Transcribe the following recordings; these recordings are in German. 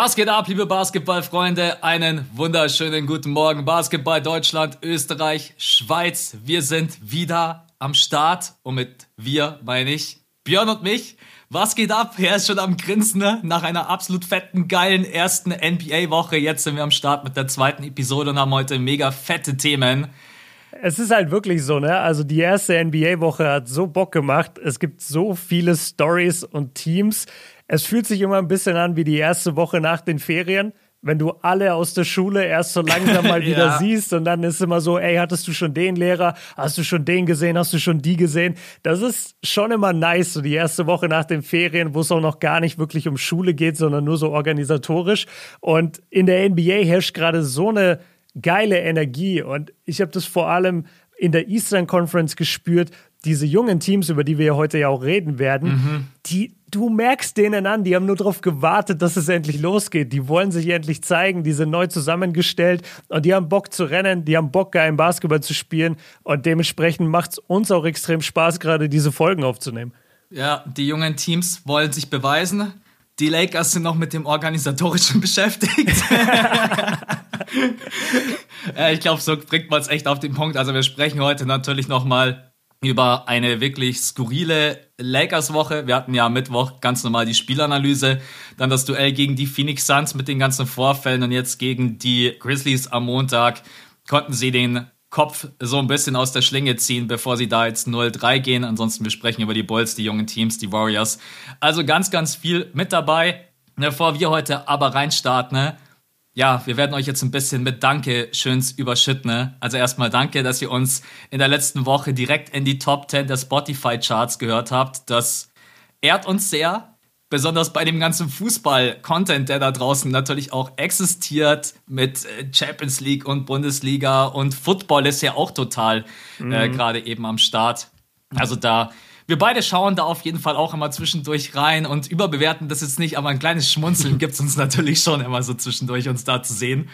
Was geht ab, liebe Basketballfreunde? Einen wunderschönen guten Morgen. Basketball Deutschland, Österreich, Schweiz. Wir sind wieder am Start. Und mit wir meine ich Björn und mich. Was geht ab? Er ist schon am Grinsen ne? nach einer absolut fetten, geilen ersten NBA-Woche. Jetzt sind wir am Start mit der zweiten Episode und haben heute mega fette Themen. Es ist halt wirklich so, ne? Also die erste NBA-Woche hat so Bock gemacht. Es gibt so viele Stories und Teams. Es fühlt sich immer ein bisschen an wie die erste Woche nach den Ferien, wenn du alle aus der Schule erst so langsam mal wieder ja. siehst und dann ist immer so, ey, hattest du schon den Lehrer? Hast du schon den gesehen? Hast du schon die gesehen? Das ist schon immer nice, so die erste Woche nach den Ferien, wo es auch noch gar nicht wirklich um Schule geht, sondern nur so organisatorisch. Und in der NBA herrscht gerade so eine geile Energie und ich habe das vor allem in der Eastern Conference gespürt, diese jungen Teams, über die wir heute ja auch reden werden, mhm. die du merkst denen an, die haben nur darauf gewartet, dass es endlich losgeht. Die wollen sich endlich zeigen, die sind neu zusammengestellt und die haben Bock zu rennen, die haben Bock, geilen Basketball zu spielen und dementsprechend macht es uns auch extrem Spaß, gerade diese Folgen aufzunehmen. Ja, die jungen Teams wollen sich beweisen. Die Lakers sind noch mit dem Organisatorischen beschäftigt. ja, ich glaube, so bringt man es echt auf den Punkt. Also wir sprechen heute natürlich nochmal über eine wirklich skurrile Lakers-Woche. Wir hatten ja Mittwoch ganz normal die Spielanalyse, dann das Duell gegen die Phoenix Suns mit den ganzen Vorfällen und jetzt gegen die Grizzlies am Montag konnten sie den Kopf so ein bisschen aus der Schlinge ziehen, bevor sie da jetzt 0-3 gehen. Ansonsten wir sprechen über die Bulls, die jungen Teams, die Warriors. Also ganz, ganz viel mit dabei. Bevor wir heute aber reinstarten, ne? Ja, wir werden euch jetzt ein bisschen mit Danke schöns überschütten. Ne? Also erstmal danke, dass ihr uns in der letzten Woche direkt in die Top 10 der Spotify Charts gehört habt. Das ehrt uns sehr. Besonders bei dem ganzen Fußball-Content, der da draußen natürlich auch existiert mit äh, Champions League und Bundesliga und Football ist ja auch total äh, mhm. äh, gerade eben am Start. Also da wir beide schauen da auf jeden Fall auch immer zwischendurch rein und überbewerten das jetzt nicht, aber ein kleines Schmunzeln gibt es uns natürlich schon immer so zwischendurch, uns da zu sehen.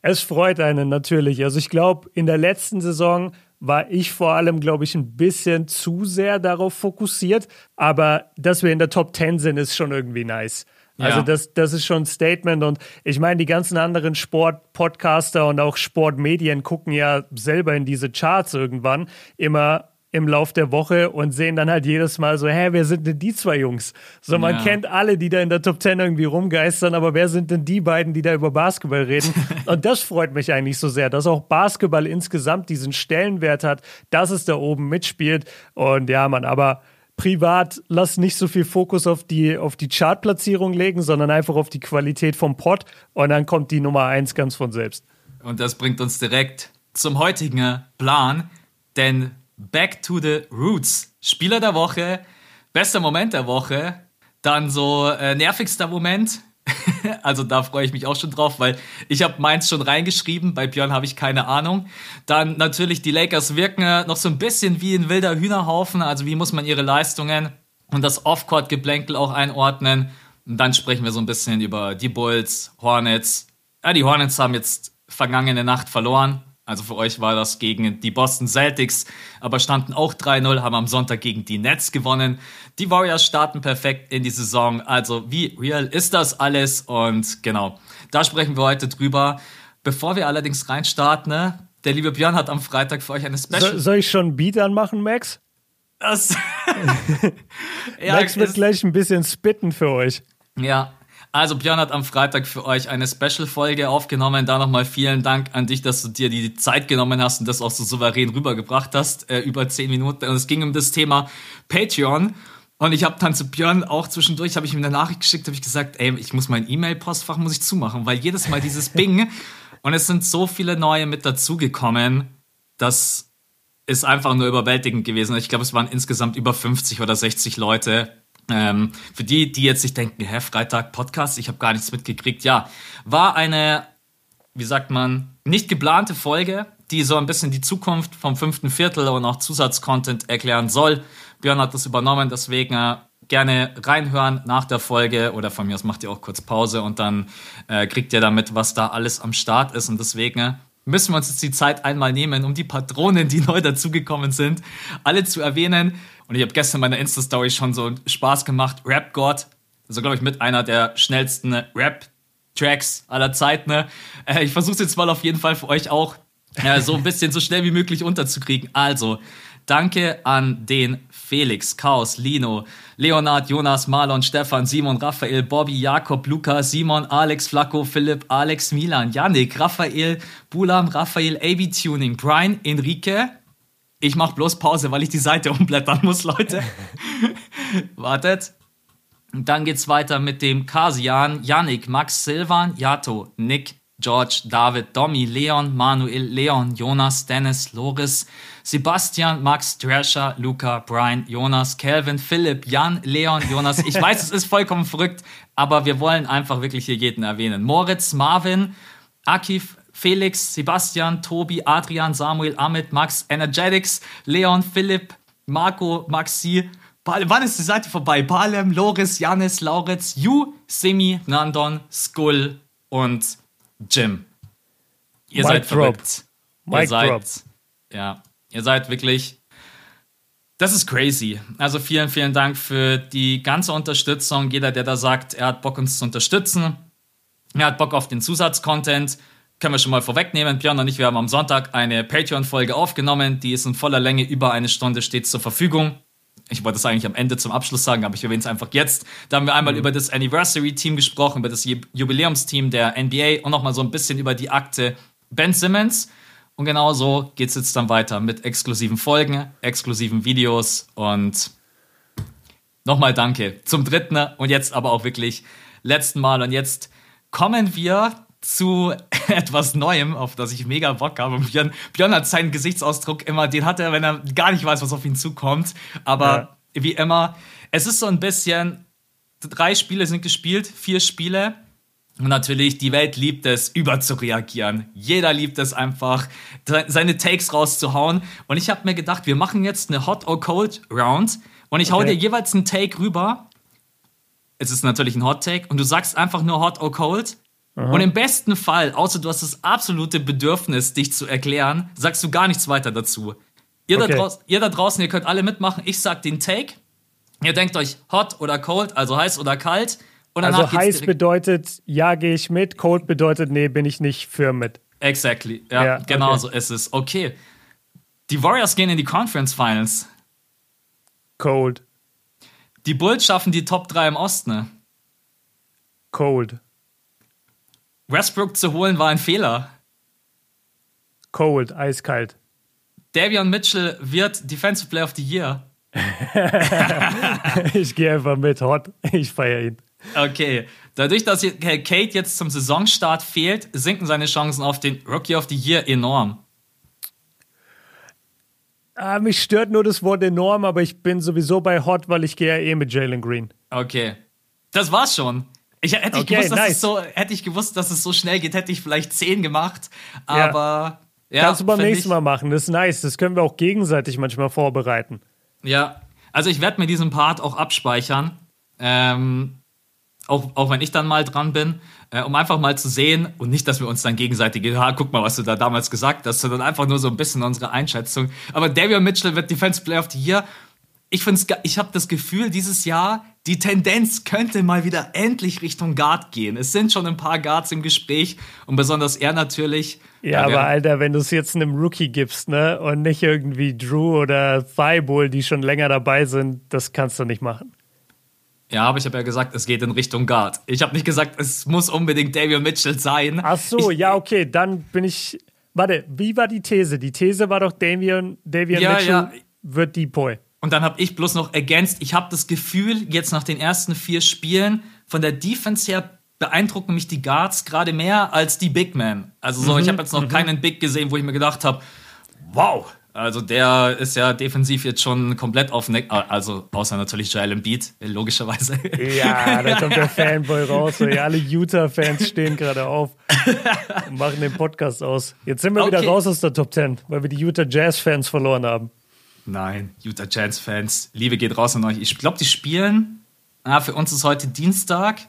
Es freut einen natürlich. Also ich glaube, in der letzten Saison war ich vor allem, glaube ich, ein bisschen zu sehr darauf fokussiert. Aber dass wir in der Top 10 sind, ist schon irgendwie nice. Also ja. das, das ist schon ein Statement. Und ich meine, die ganzen anderen Sport-Podcaster und auch Sportmedien gucken ja selber in diese Charts irgendwann immer im Lauf der Woche und sehen dann halt jedes Mal so, hä, wer sind denn die zwei Jungs? So, man ja. kennt alle, die da in der Top Ten irgendwie rumgeistern, aber wer sind denn die beiden, die da über Basketball reden? und das freut mich eigentlich so sehr, dass auch Basketball insgesamt diesen Stellenwert hat, dass es da oben mitspielt. Und ja, man, aber privat lass nicht so viel Fokus auf die, auf die Chartplatzierung legen, sondern einfach auf die Qualität vom Pod und dann kommt die Nummer eins ganz von selbst. Und das bringt uns direkt zum heutigen Plan, denn Back to the Roots. Spieler der Woche, bester Moment der Woche, dann so äh, nervigster Moment. also da freue ich mich auch schon drauf, weil ich habe meins schon reingeschrieben, bei Björn habe ich keine Ahnung. Dann natürlich die Lakers wirken äh, noch so ein bisschen wie ein wilder Hühnerhaufen, also wie muss man ihre Leistungen und das Off-Court-Geblänkel auch einordnen. Und dann sprechen wir so ein bisschen über die Bulls, Hornets. Ja, die Hornets haben jetzt vergangene Nacht verloren, also für euch war das gegen die Boston Celtics, aber standen auch 3-0, haben am Sonntag gegen die Nets gewonnen. Die Warriors starten perfekt in die Saison. Also wie real ist das alles? Und genau, da sprechen wir heute drüber. Bevor wir allerdings reinstarten, ne, der liebe Björn hat am Freitag für euch eine Special. So, soll ich schon ein Beat anmachen, Max? Das Max wird gleich ein bisschen spitten für euch. Ja, also Björn hat am Freitag für euch eine Special-Folge aufgenommen. Da nochmal vielen Dank an dich, dass du dir die Zeit genommen hast und das auch so souverän rübergebracht hast, äh, über zehn Minuten. Und es ging um das Thema Patreon. Und ich habe dann zu Björn auch zwischendurch, habe ich ihm eine Nachricht geschickt, habe ich gesagt, ey, ich muss mein E-Mail-Postfach muss ich zumachen, weil jedes Mal dieses Bing und es sind so viele neue mit dazugekommen, das ist einfach nur überwältigend gewesen. Ich glaube, es waren insgesamt über 50 oder 60 Leute, ähm, für die, die jetzt sich denken, hä, Freitag Podcast, ich habe gar nichts mitgekriegt. Ja, war eine, wie sagt man, nicht geplante Folge, die so ein bisschen die Zukunft vom fünften Viertel und auch Zusatzcontent erklären soll. Björn hat das übernommen, deswegen äh, gerne reinhören nach der Folge oder von mir aus macht ihr auch kurz Pause und dann äh, kriegt ihr damit, was da alles am Start ist und deswegen müssen wir uns jetzt die Zeit einmal nehmen, um die Patronen, die neu dazugekommen sind, alle zu erwähnen. Und ich habe gestern in meiner Insta-Story schon so Spaß gemacht. Rap God, also glaube ich mit einer der schnellsten Rap Tracks aller Zeit, ne? Äh, ich versuche jetzt mal auf jeden Fall für euch auch äh, so ein bisschen so schnell wie möglich unterzukriegen. Also, danke an den Felix, Chaos, Lino, Leonard, Jonas, Marlon, Stefan, Simon, Raphael, Bobby, Jakob, Luca, Simon, Alex, Flacco, Philipp, Alex, Milan, Yannick, Raphael, Bulam, Raphael, AB Tuning, Brian, Enrique. Ich mach bloß Pause, weil ich die Seite umblättern muss, Leute. Wartet. Dann geht's weiter mit dem Kasian, Yannick, Max, Silvan, Yato, Nick, George, David, Domi, Leon, Manuel, Leon, Jonas, Dennis, Loris, Sebastian, Max, Thrasher, Luca, Brian, Jonas, Calvin, Philipp, Jan, Leon, Jonas. Ich weiß, es ist vollkommen verrückt, aber wir wollen einfach wirklich hier jeden erwähnen. Moritz, Marvin, Akif, Felix, Sebastian, Tobi, Adrian, Samuel, Amit, Max, Energetics, Leon, Philipp, Marco, Maxi. Wann ist die Seite vorbei? Palem, Loris, Janis, Lauritz, Yu, Semi, Nandon, Skull und Jim. Ihr Mic seid drop. verrückt. Ihr Mic seid, drop. ja, ihr seid wirklich, das ist crazy. Also vielen, vielen Dank für die ganze Unterstützung. Jeder, der da sagt, er hat Bock, uns zu unterstützen. Er hat Bock auf den Zusatzcontent. Können wir schon mal vorwegnehmen. Björn und ich, wir haben am Sonntag eine Patreon-Folge aufgenommen. Die ist in voller Länge über eine Stunde stets zur Verfügung. Ich wollte es eigentlich am Ende zum Abschluss sagen, aber ich erwähne es einfach jetzt. Da haben wir einmal über das Anniversary-Team gesprochen, über das Ju- Jubiläumsteam der NBA und nochmal so ein bisschen über die Akte Ben Simmons. Und genau so geht es jetzt dann weiter mit exklusiven Folgen, exklusiven Videos und nochmal danke zum dritten und jetzt aber auch wirklich letzten Mal. Und jetzt kommen wir zu etwas Neuem, auf das ich mega Bock habe. Und Björn, Björn hat seinen Gesichtsausdruck immer, den hat er, wenn er gar nicht weiß, was auf ihn zukommt. Aber wie immer, es ist so ein bisschen, drei Spiele sind gespielt, vier Spiele. Und natürlich, die Welt liebt es, überzureagieren. Jeder liebt es einfach, se- seine Takes rauszuhauen. Und ich habe mir gedacht, wir machen jetzt eine Hot or Cold Round. Und ich hau Okay. dir jeweils einen Take rüber. Es ist natürlich ein Hot Take. Und du sagst einfach nur Hot or Cold. Und im besten Fall, außer du hast das absolute Bedürfnis, dich zu erklären, sagst du gar nichts weiter dazu. Ihr, Okay. da, draus, ihr da draußen, ihr könnt alle mitmachen. Ich sag den Take. Ihr denkt euch hot oder cold, also heiß oder kalt. Und Also heiß bedeutet, ja, gehe ich mit. Cold bedeutet, nee, bin ich nicht für mit. Exactly. Ja, Ja, genau okay. so ist es. Okay. Die Warriors gehen in die Conference Finals. Cold. Die Bulls schaffen die Top 3 im Osten. Cold. Westbrook zu holen war ein Fehler. Cold. Eiskalt. Davion Mitchell wird Defensive Player of the Year. Ich gehe einfach mit. Hot. Ich feiere ihn. Okay. Dadurch, dass Kate jetzt zum Saisonstart fehlt, sinken seine Chancen auf den Rookie of the Year enorm. Ah, mich stört nur das Wort enorm, aber ich bin sowieso bei Hot, weil ich gehe ja eh mit Jalen Green. Okay. Das war's schon. Ich, hätte, ich Okay, gewusst, dass nice. es so, hätte ich gewusst, dass es so schnell geht, hätte ich vielleicht 10 gemacht. Aber. Ja, Kannst du beim nächsten Mal machen. Das ist nice. Das können wir auch gegenseitig manchmal vorbereiten. Ja, also ich werde mir diesen Part auch abspeichern. Ähm, auch, auch wenn ich dann mal dran bin, äh, um einfach mal zu sehen und nicht, dass wir uns dann gegenseitig, ja, guck mal, was du da damals gesagt hast, sondern einfach nur so ein bisschen unsere Einschätzung. Aber Davion Mitchell wird Defense Player of the Year. Ich find's, ich habe das Gefühl, dieses Jahr, die Tendenz könnte mal wieder endlich Richtung Guard gehen. Es sind schon ein paar Guards im Gespräch und besonders er natürlich. Ja, aber Alter, wenn du es jetzt einem Rookie gibst, ne, und nicht irgendwie Drew oder Thibault, die schon länger dabei sind, das kannst du nicht machen. ja, aber ich habe ja gesagt, es geht in Richtung Guard. Ich habe nicht gesagt, es muss unbedingt Davion Mitchell sein. Ach so, ich, ja, okay, dann bin ich. Warte, wie war die These? Die These war doch, Davion, Davion Ja, Mitchell ja. wird Depoy. Und dann habe ich bloß noch ergänzt, ich habe das Gefühl, jetzt nach den ersten vier Spielen, von der Defense her beeindrucken mich die Guards gerade mehr als die Big Men. Also so, ich habe jetzt noch keinen Big gesehen, wo ich mir gedacht habe, wow, also der ist ja defensiv jetzt schon komplett auf Neck, also außer natürlich Joel Embiid, logischerweise. Ja, da kommt der Fanboy raus. Ey. Alle Utah-Fans stehen gerade auf und machen den Podcast aus. Jetzt sind wir wieder Okay. raus aus der Top 10, weil wir die Utah Jazz-Fans verloren haben. Nein, Utah Jazz Fans, Liebe geht raus an euch. Ich glaube, die spielen, ah, für uns ist heute Dienstag.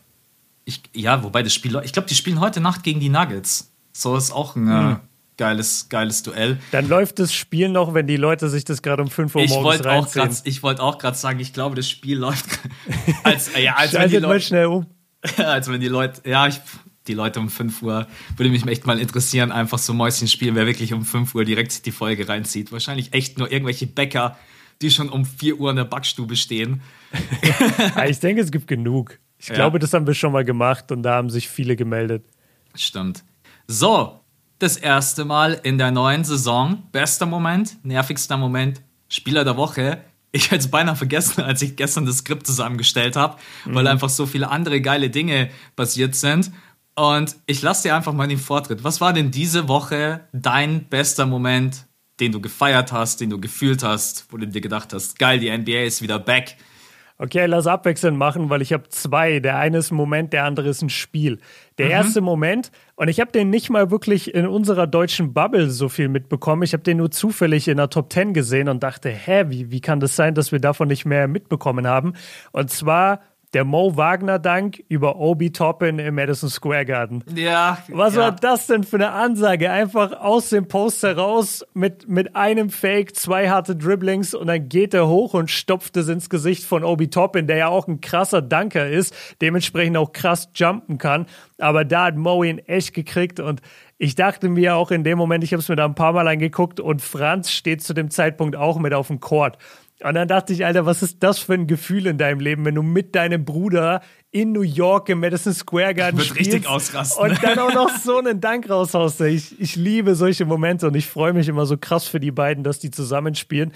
Ich, ja, wobei das Spiel, ich glaube, die spielen heute Nacht gegen die Nuggets. So ist auch ein äh, geiles, geiles Duell. Dann läuft das Spiel noch, wenn die Leute sich das gerade um 5 Uhr Ich morgens wollte auch reinziehen. gerade, ich wollte auch gerade sagen, ich glaube, das Spiel läuft als, ja, als wenn die Leute, schnell um. als wenn die Leute, ja, ich, die Leute um 5 Uhr, würde mich echt mal interessieren, einfach so Mäuschen spielen, wer wirklich um 5 Uhr direkt die Folge reinzieht. Wahrscheinlich echt nur irgendwelche Bäcker, die schon um 4 Uhr in der Backstube stehen. ja, ich denke, es gibt genug. Ich ja. glaube, das haben wir schon mal gemacht und da haben sich viele gemeldet. Stimmt. So, das erste Mal in der neuen Saison. Bester Moment, nervigster Moment, Spieler der Woche. Ich hätte es beinahe vergessen, als ich gestern das Skript zusammengestellt habe, mhm. weil einfach so viele andere geile Dinge passiert sind. Und ich lasse dir einfach mal den Vortritt. Was war denn diese Woche dein bester Moment, den du gefeiert hast, den du gefühlt hast, wo du dir gedacht hast, geil, die NBA ist wieder back? Okay, lass abwechselnd machen, weil ich habe zwei. Der eine ist ein Moment, der andere ist ein Spiel. Der mhm. erste Moment, und ich habe den nicht mal wirklich in unserer deutschen Bubble so viel mitbekommen. Ich habe den nur zufällig in der Top 10 gesehen und dachte, hä, wie, wie kann das sein, dass wir davon nicht mehr mitbekommen haben? Und zwar der Mo Wagner-Dank über Obi Toppin im Madison Square Garden. Ja. Was ja. war das denn für eine Ansage? Einfach aus dem Poster raus mit, mit einem Fake, zwei harte Dribblings und dann geht er hoch und stopft es ins Gesicht von Obi Toppin, der ja auch ein krasser Danker ist, dementsprechend auch krass jumpen kann. Aber da hat Mo ihn echt gekriegt und ich dachte mir auch in dem Moment, ich habe es mir da ein paar Mal angeguckt und Franz steht zu dem Zeitpunkt auch mit auf dem Court. Und dann dachte ich, Alter, was ist das für ein Gefühl in deinem Leben, wenn du mit deinem Bruder in New York im Madison Square Garden Wird spielst richtig ausrasten. und dann auch noch so einen Dank raushaust. Ich, ich liebe solche Momente und ich freue mich immer so krass für die beiden, dass die zusammenspielen.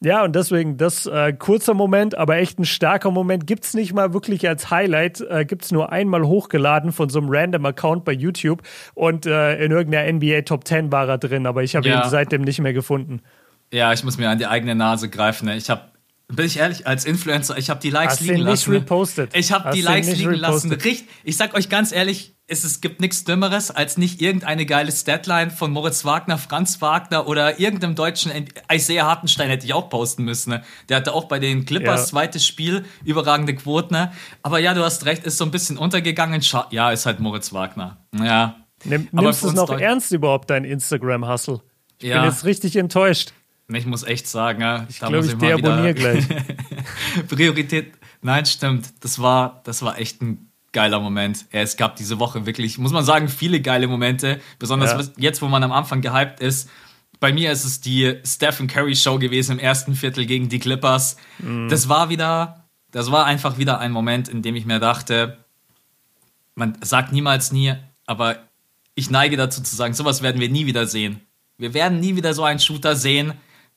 Ja, und deswegen, das äh, kurzer Moment, aber echt ein starker Moment. Gibt es nicht mal wirklich als Highlight, äh, gibt es nur einmal hochgeladen von so einem random Account bei YouTube und äh, in irgendeiner NBA Top 10 war er drin, aber ich habe ja. ihn seitdem nicht mehr gefunden. Ja, ich muss mir an die eigene Nase greifen. Ne? Ich habe, bin ich ehrlich, als Influencer, ich habe die Likes Hast liegen lassen. Nicht repostet. Ich habe die Likes liegen repostet. lassen. Richt, ich sag euch ganz ehrlich, es, es gibt nichts Dümmeres, als nicht irgendeine geile Statline von Moritz Wagner, Franz Wagner oder irgendeinem deutschen Isaiah Hartenstein hätte ich auch posten müssen. Ne? Der hatte auch bei den Clippers ja. zweites Spiel überragende Quoten. Ne? Aber ja, du hast recht, ist so ein bisschen untergegangen. Ja, ist halt Moritz Wagner. Ja. Nimm, nimmst du es noch ernst überhaupt, dein Instagram-Hustle? Ich ja. bin jetzt richtig enttäuscht. Ich muss echt sagen, ja, ich glaube, ich deabonniere gleich. Priorität. Nein, stimmt. Das war, das war echt ein geiler Moment. Es gab diese Woche wirklich, muss man sagen, viele geile Momente. Besonders ja. jetzt, wo man am Anfang gehypt ist. Bei mir ist es die Stephen Curry Show gewesen im ersten Viertel gegen die Clippers. Mhm. Das war wieder, das war einfach wieder ein Moment, in dem ich mir dachte, man sagt niemals nie, aber ich neige dazu zu sagen, sowas werden wir nie wieder sehen. Wir werden nie wieder so einen Shooter sehen,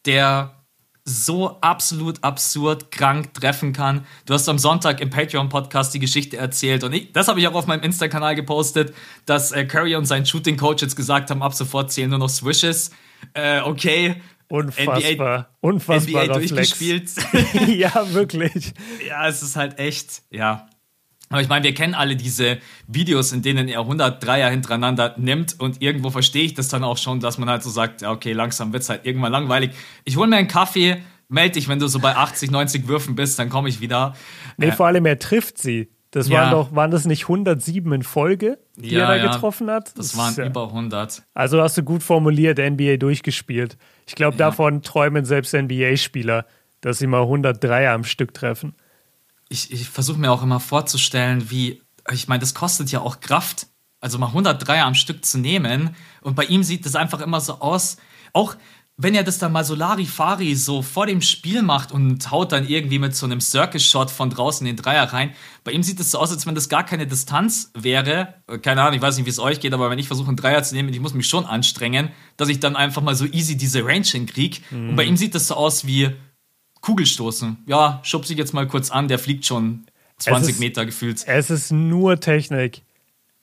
der so absolut absurd krank treffen kann. Du hast am Sonntag im Patreon-Podcast die Geschichte erzählt und ich, das habe ich auch auf meinem Insta-Kanal gepostet, dass äh, Curry und sein Shooting-Coach jetzt gesagt haben, ab sofort zählen nur noch Swishes. Äh, okay. Unfassbar. NBA, Unfassbar. NBA durchgespielt. ja, wirklich. Ja, es ist halt echt, ja. Aber ich meine, wir kennen alle diese Videos, in denen er 100 Dreier hintereinander nimmt und irgendwo verstehe ich das dann auch schon, dass man halt so sagt, ja, okay, langsam wird es halt irgendwann langweilig. Ich hole mir einen Kaffee, melde dich, wenn du so bei 80, 90 Würfen bist, dann komme ich wieder. Nee, äh, vor allem er trifft sie. Das ja. waren doch, waren das nicht 107 in Folge, die ja, er da ja. getroffen hat? Das, das waren ja. über 100. Also hast du gut formuliert, NBA durchgespielt. Ich glaube, davon träumen selbst NBA-Spieler, dass sie mal 100 Dreier am Stück treffen ich, ich versuche mir auch immer vorzustellen, wie, ich meine, das kostet ja auch Kraft, also mal 103 am Stück zu nehmen. Und bei ihm sieht das einfach immer so aus, auch wenn er das dann mal so Larifari so vor dem Spiel macht und haut dann irgendwie mit so einem Circus-Shot von draußen den Dreier rein, bei ihm sieht es so aus, als wenn das gar keine Distanz wäre. Keine Ahnung, ich weiß nicht, wie es euch geht, aber wenn ich versuche, einen Dreier zu nehmen, ich muss mich schon anstrengen, dass ich dann einfach mal so easy diese Range hinkriege. Mhm. Und bei ihm sieht das so aus wie, Kugelstoßen. Ja, schub sich jetzt mal kurz an, der fliegt schon 20 ist, Meter gefühlt. Es ist nur Technik.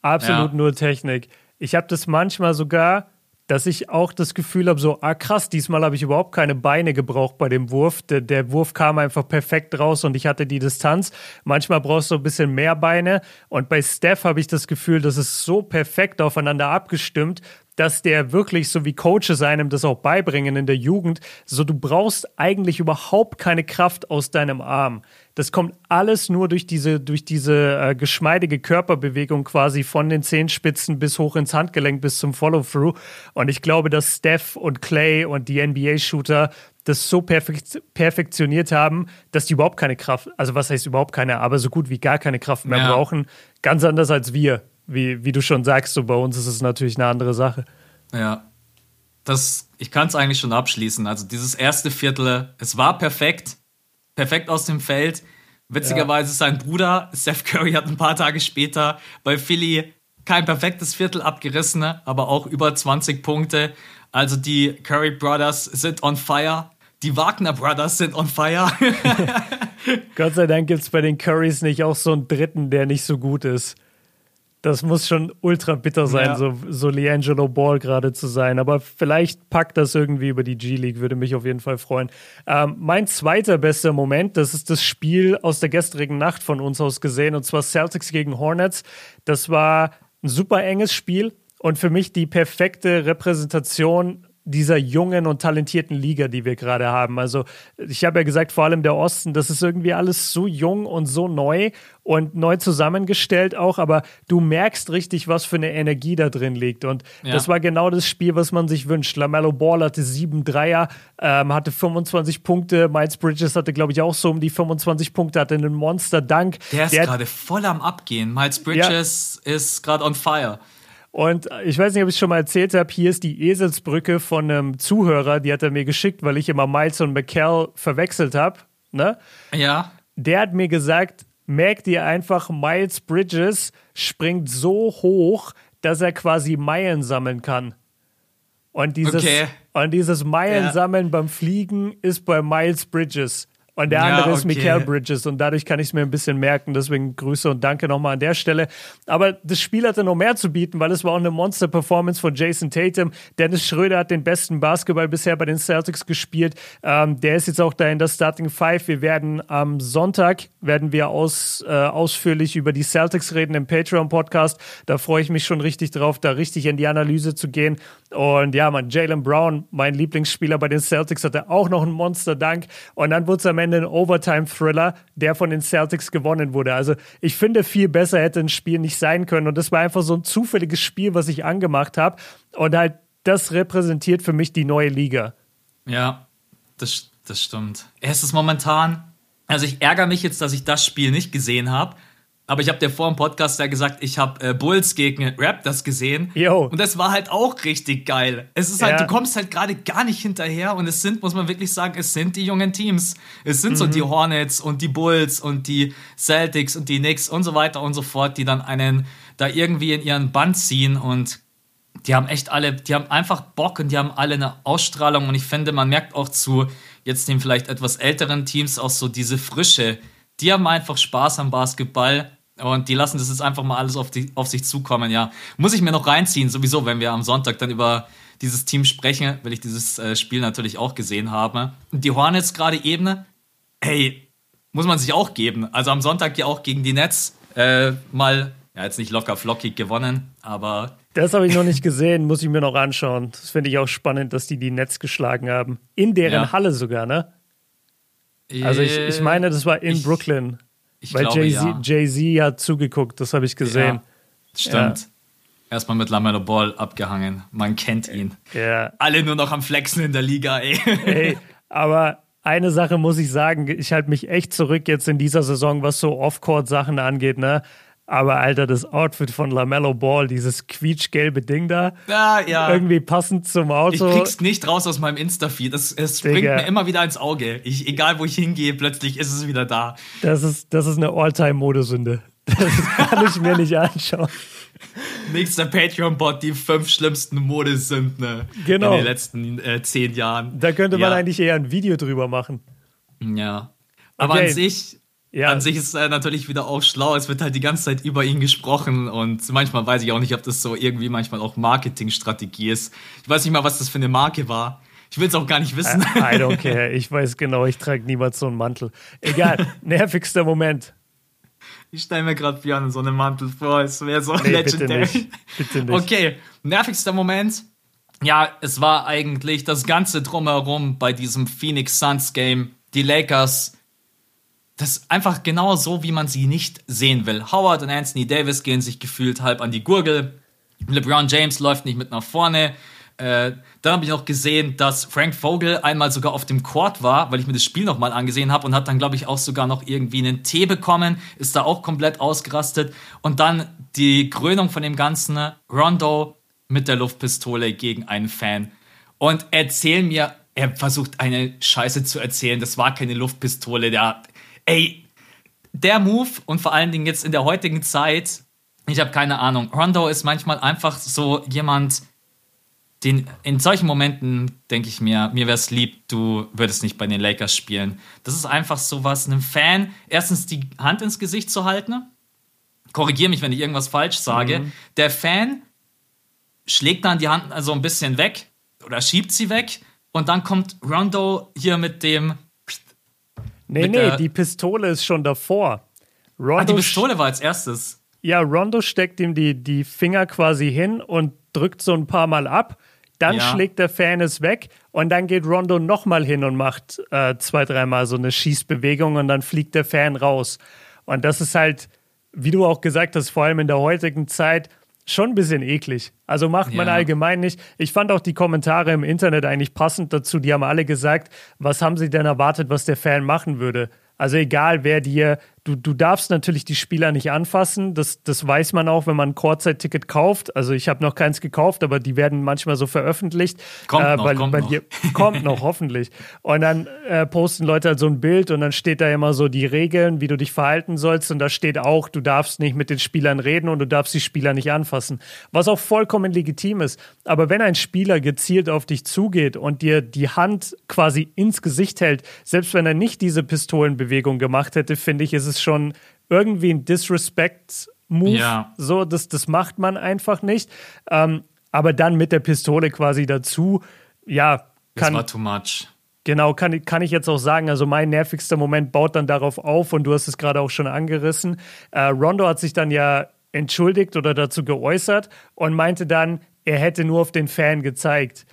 Absolut ja. nur Technik. Ich habe das manchmal sogar, dass ich auch das Gefühl habe, so, ah krass, diesmal habe ich überhaupt keine Beine gebraucht bei dem Wurf. Der, der, Wurf kam einfach perfekt raus und ich hatte die Distanz. Manchmal brauchst du ein bisschen mehr Beine. Und bei Steph habe ich das Gefühl, das ist so perfekt aufeinander abgestimmt, dass der wirklich, so wie Coaches einem das auch beibringen in der Jugend, so du brauchst eigentlich überhaupt keine Kraft aus deinem Arm. Das kommt alles nur durch diese, durch diese äh, geschmeidige Körperbewegung quasi von den Zehenspitzen bis hoch ins Handgelenk bis zum Follow-through. Und ich glaube, dass Steph und Clay und die NBA-Shooter das so perfekt, perfektioniert haben, dass die überhaupt keine Kraft, also was heißt überhaupt keine, aber so gut wie gar keine Kraft mehr ja. brauchen. Ganz anders als wir wie, wie du schon sagst, so bei uns ist es natürlich eine andere Sache. Ja. Das, ich kann es eigentlich schon abschließen. Also dieses erste Viertel, es war perfekt. Perfekt aus dem Feld. Witzigerweise ja. sein Bruder, Seth Curry, hat ein paar Tage später bei Philly kein perfektes Viertel abgerissen, aber auch über 20 Punkte. Also die Curry Brothers sind on fire. Die Wagner Brothers sind on fire. Gott sei Dank gibt es bei den Currys nicht auch so einen dritten, der nicht so gut ist. Das muss schon ultra bitter sein, ja. so, so Leangelo Ball gerade zu sein. Aber vielleicht packt das irgendwie über die G-League, würde mich auf jeden Fall freuen. Ähm, mein zweiter bester Moment, das ist das Spiel aus der gestrigen Nacht von uns aus gesehen, und zwar Celtics gegen Hornets. Das war ein super enges Spiel und für mich die perfekte Repräsentation dieser jungen und talentierten Liga, die wir gerade haben. Also ich habe ja gesagt, vor allem der Osten, das ist irgendwie alles so jung und so neu und neu zusammengestellt auch, aber du merkst richtig, was für eine Energie da drin liegt. Und ja. das war genau das Spiel, was man sich wünscht. LaMelo Ball hatte sieben Dreier, ähm, hatte 25 Punkte. Miles Bridges hatte, glaube ich, auch so um die 25 Punkte, hatte einen Monster-Dank. Der ist gerade voll am Abgehen. Miles Bridges ja. ist gerade on fire. Und ich weiß nicht, ob ich es schon mal erzählt habe, hier ist die Eselsbrücke von einem Zuhörer, die hat er mir geschickt, weil ich immer Miles und McCall verwechselt habe. Ne? Ja. Der hat mir gesagt, merkt ihr einfach, Miles Bridges springt so hoch, dass er quasi Meilen sammeln kann. Und dieses, okay. und dieses Meilensammeln ja. beim Fliegen ist bei Miles Bridges. Und der andere ja, ist Mikael Bridges und dadurch kann ich es mir ein bisschen merken. Deswegen Grüße und Danke nochmal an der Stelle. Aber das Spiel hatte noch mehr zu bieten, weil es war auch eine Monster-Performance von Jason Tatum. Dennis Schröder hat den besten Basketball bisher bei den Celtics gespielt. Ähm, der ist jetzt auch da in der Starting Five. Wir werden am Sonntag werden wir aus, äh, ausführlich über die Celtics reden im Patreon-Podcast. Da freue ich mich schon richtig drauf, da richtig in die Analyse zu gehen. Und ja, man, Jalen Brown, mein Lieblingsspieler bei den Celtics, hatte auch noch einen Monster-Dank. Und dann wurde es am Ende ein Overtime-Thriller, der von den Celtics gewonnen wurde. Also ich finde, viel besser hätte ein Spiel nicht sein können. Und das war einfach so ein zufälliges Spiel, was ich angemacht habe. Und halt, das repräsentiert für mich die neue Liga. Ja, das, das stimmt. Es momentan, also ich ärgere mich jetzt, dass ich das Spiel nicht gesehen habe, aber ich habe dir vor dem Podcast ja gesagt, ich habe äh, Bulls gegen Raptors gesehen. Yo. Und das war halt auch richtig geil. Es ist halt, ja. du kommst halt gerade gar nicht hinterher und es sind, muss man wirklich sagen, es sind die jungen Teams. Es sind mhm. so die Hornets und die Bulls und die Celtics und die Knicks und so weiter und so fort, die dann einen da irgendwie in ihren Band ziehen und die haben echt alle, die haben einfach Bock und die haben alle eine Ausstrahlung und ich finde, man merkt auch zu jetzt den vielleicht etwas älteren Teams auch so diese Frische. Die haben einfach Spaß am Basketball und die lassen das jetzt einfach mal alles auf, die, auf sich zukommen, ja. Muss ich mir noch reinziehen, sowieso, wenn wir am Sonntag dann über dieses Team sprechen, weil ich dieses äh, Spiel natürlich auch gesehen habe. Und die Hornets gerade eben, hey, muss man sich auch geben. Also am Sonntag ja auch gegen die Nets äh, mal, ja, jetzt nicht locker flockig gewonnen, aber. Das habe ich noch nicht gesehen, muss ich mir noch anschauen. Das finde ich auch spannend, dass die die Nets geschlagen haben. In deren ja. Halle sogar, ne? Also ich, ich meine, das war in ich, Brooklyn. Ich Weil Jay-Z ja. Jay hat zugeguckt, das habe ich gesehen. Ja, stimmt. Ja. Erstmal mit Lamelo Ball abgehangen. Man kennt ihn. Ja. Alle nur noch am Flexen in der Liga, ey. ey aber eine Sache muss ich sagen, ich halte mich echt zurück jetzt in dieser Saison, was so Off-Court-Sachen angeht, ne? Aber Alter, das Outfit von LaMelo Ball, dieses quietschgelbe Ding da, ja, ja. irgendwie passend zum Auto. Ich krieg's nicht raus aus meinem Insta-Feed. Es, es springt mir immer wieder ins Auge. Ich, egal, wo ich hingehe, plötzlich ist es wieder da. Das ist, das ist eine All-Time-Modesünde. Das kann ich mir nicht anschauen. Nächster Patreon-Bot, die fünf schlimmsten Modesünden ne, genau. in den letzten äh, zehn Jahren. Da könnte man ja. eigentlich eher ein Video drüber machen. Ja. Aber okay. an sich ja. An sich ist er natürlich wieder auch schlau. Es wird halt die ganze Zeit über ihn gesprochen und manchmal weiß ich auch nicht, ob das so irgendwie manchmal auch Marketingstrategie ist. Ich weiß nicht mal, was das für eine Marke war. Ich will es auch gar nicht wissen. I, I don't care. Ich weiß genau, ich trage niemals so einen Mantel. Egal, nervigster Moment. Ich stelle mir gerade Björn in so einem Mantel vor, es wäre so nee, legendary. Bitte nicht. bitte nicht. Okay, nervigster Moment. Ja, es war eigentlich das Ganze drumherum bei diesem Phoenix Suns Game. Die Lakers das ist einfach genau so, wie man sie nicht sehen will. Howard und Anthony Davis gehen sich gefühlt halb an die Gurgel. LeBron James läuft nicht mit nach vorne. Äh, dann habe ich noch gesehen, dass Frank Vogel einmal sogar auf dem Court war, weil ich mir das Spiel nochmal angesehen habe und hat dann, glaube ich, auch sogar noch irgendwie einen Tee bekommen, ist da auch komplett ausgerastet. Und dann die Krönung von dem Ganzen, Rondo mit der Luftpistole gegen einen Fan. Und erzähl mir, er versucht eine Scheiße zu erzählen, das war keine Luftpistole, der, ey, der Move und vor allen Dingen jetzt in der heutigen Zeit, ich habe keine Ahnung, Rondo ist manchmal einfach so jemand, den, in solchen Momenten denke ich mir, mir wäre es lieb, du würdest nicht bei den Lakers spielen. Das ist einfach so was, einem Fan erstens die Hand ins Gesicht zu halten. Korrigiere mich, wenn ich irgendwas falsch sage. Mhm. Der Fan schlägt dann die Hand also ein bisschen weg oder schiebt sie weg und dann kommt Rondo hier mit dem. Nee, nee, die Pistole ist schon davor. Rondo ah, die Pistole war als erstes. Ja, Rondo steckt ihm die, die Finger quasi hin und drückt so ein paar Mal ab dann ja. schlägt der Fan es weg und dann geht Rondo nochmal hin und macht äh, zwei, dreimal so eine Schießbewegung und dann fliegt der Fan raus. Und das ist halt, wie du auch gesagt hast, vor allem in der heutigen Zeit schon ein bisschen eklig. Also macht man ja. allgemein nicht. Ich fand auch die Kommentare im Internet eigentlich passend dazu. Die haben alle gesagt, was haben sie denn erwartet, was der Fan machen würde? Also egal, wer dir du, du darfst natürlich die Spieler nicht anfassen. Das, das weiß man auch, wenn man ein Kurzzeit-Ticket kauft. Also ich habe noch keins gekauft, aber die werden manchmal so veröffentlicht. Kommt äh, noch, weil, kommt, weil noch. Dir, kommt noch, hoffentlich. Und dann äh, posten Leute halt so ein Bild und dann steht da immer so die Regeln, wie du dich verhalten sollst. Und da steht auch, du darfst nicht mit den Spielern reden und du darfst die Spieler nicht anfassen. Was auch vollkommen legitim ist. Aber wenn ein Spieler gezielt auf dich zugeht und dir die Hand quasi ins Gesicht hält, selbst wenn er nicht diese Pistolenbewegung gemacht hätte, finde ich, ist es ist schon irgendwie ein Disrespect-Move. Ja. So, das, das macht man einfach nicht. Ähm, aber dann mit der Pistole quasi dazu, ja, kann. Das war too much. Genau, kann, kann ich jetzt auch sagen. Also mein nervigster Moment baut dann darauf auf und du hast es gerade auch schon angerissen. Äh, Rondo hat sich dann ja entschuldigt oder dazu geäußert und meinte dann, er hätte nur auf den Fan gezeigt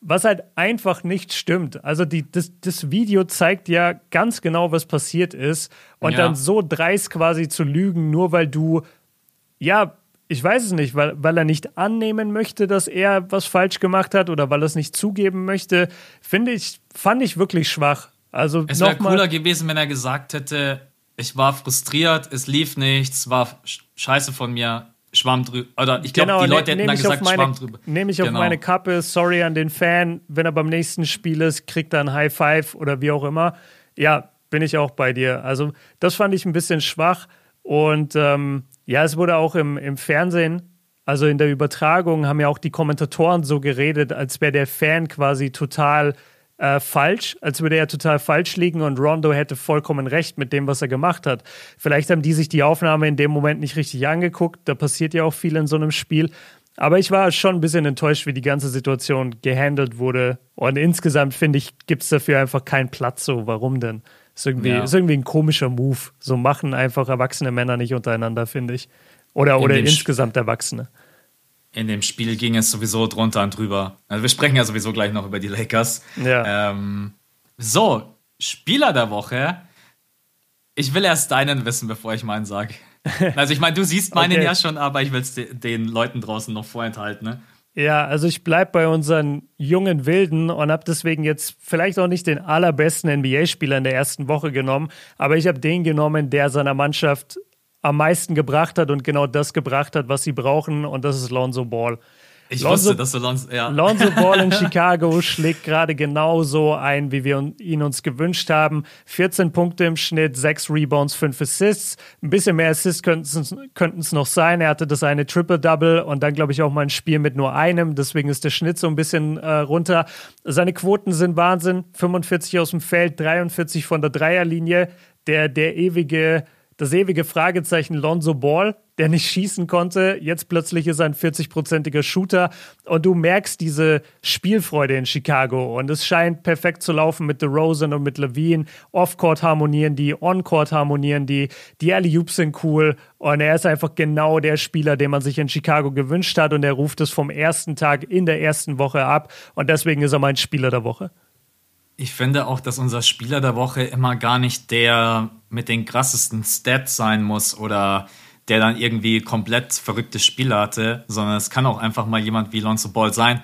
was halt einfach nicht stimmt. Also die, das, das Video zeigt ja ganz genau, was passiert ist. Und ja. dann so dreist quasi zu lügen, nur weil du, ja, ich weiß es nicht, weil, weil er nicht annehmen möchte, dass er was falsch gemacht hat oder weil er es nicht zugeben möchte, finde ich, fand ich wirklich schwach. Also es wäre cooler gewesen, wenn er gesagt hätte, ich war frustriert, es lief nichts, war scheiße von mir, Schwamm drüber. Oder ich glaube, genau, die Leute ne, hätten dann gesagt, meine, Schwamm drüber. Nehme ich genau. auf meine Kappe, sorry an den Fan, wenn er beim nächsten Spiel ist, kriegt er ein High Five oder wie auch immer. Ja, bin ich auch bei dir. Also, das fand ich ein bisschen schwach. Und ähm, ja, es wurde auch im, im Fernsehen, also in der Übertragung, haben ja auch die Kommentatoren so geredet, als wäre der Fan quasi total äh, falsch, als würde er total falsch liegen und Rondo hätte vollkommen recht mit dem, was er gemacht hat. Vielleicht haben die sich die Aufnahme in dem Moment nicht richtig angeguckt. Da passiert ja auch viel in so einem Spiel. Aber ich war schon ein bisschen enttäuscht, wie die ganze Situation gehandelt wurde. Und insgesamt finde ich, gibt es dafür einfach keinen Platz. So, warum denn? Ist irgendwie, ja. ist irgendwie ein komischer Move. So machen einfach erwachsene Männer nicht untereinander, finde ich. Oder, oder insgesamt Erwachsene in dem Spiel ging es sowieso drunter und drüber. Also wir sprechen ja sowieso gleich noch über die Lakers. Ja. Ähm, so, Spieler der Woche. Ich will erst deinen wissen, bevor ich meinen sage. Also ich meine, du siehst meinen okay. ja schon, aber ich will es den Leuten draußen noch vorenthalten. Ne? Ja, also ich bleibe bei unseren jungen Wilden und habe deswegen jetzt vielleicht auch nicht den allerbesten NBA-Spieler in der ersten Woche genommen, aber ich habe den genommen, der seiner Mannschaft am meisten gebracht hat und genau das gebracht hat, was sie brauchen, und das ist Lonzo Ball. Ich Lonzo, wusste, dass du Lonzo, ja. Lonzo Ball in Chicago schlägt gerade genauso ein, wie wir ihn uns gewünscht haben. 14 Punkte im Schnitt, 6 Rebounds, 5 Assists. Ein bisschen mehr Assists könnten es noch sein. Er hatte das eine Triple-Double und dann, glaube ich, auch mal ein Spiel mit nur einem. Deswegen ist der Schnitt so ein bisschen äh, runter. Seine Quoten sind Wahnsinn. 45 aus dem Feld, 43 von der Dreierlinie. Der, der ewige das ewige Fragezeichen Lonzo Ball, der nicht schießen konnte. Jetzt plötzlich ist er ein 40-prozentiger Shooter und du merkst diese Spielfreude in Chicago und es scheint perfekt zu laufen mit DeRozan und mit Levine. Off-Court harmonieren die, On-Court harmonieren die, die Alley-Oops sind cool und er ist einfach genau der Spieler, den man sich in Chicago gewünscht hat und er ruft es vom ersten Tag in der ersten Woche ab und deswegen ist er mein Spieler der Woche. Ich finde auch, dass unser Spieler der Woche immer gar nicht der mit den krassesten Stats sein muss oder der dann irgendwie komplett verrücktes Spiel hatte, sondern es kann auch einfach mal jemand wie Lonzo Ball sein.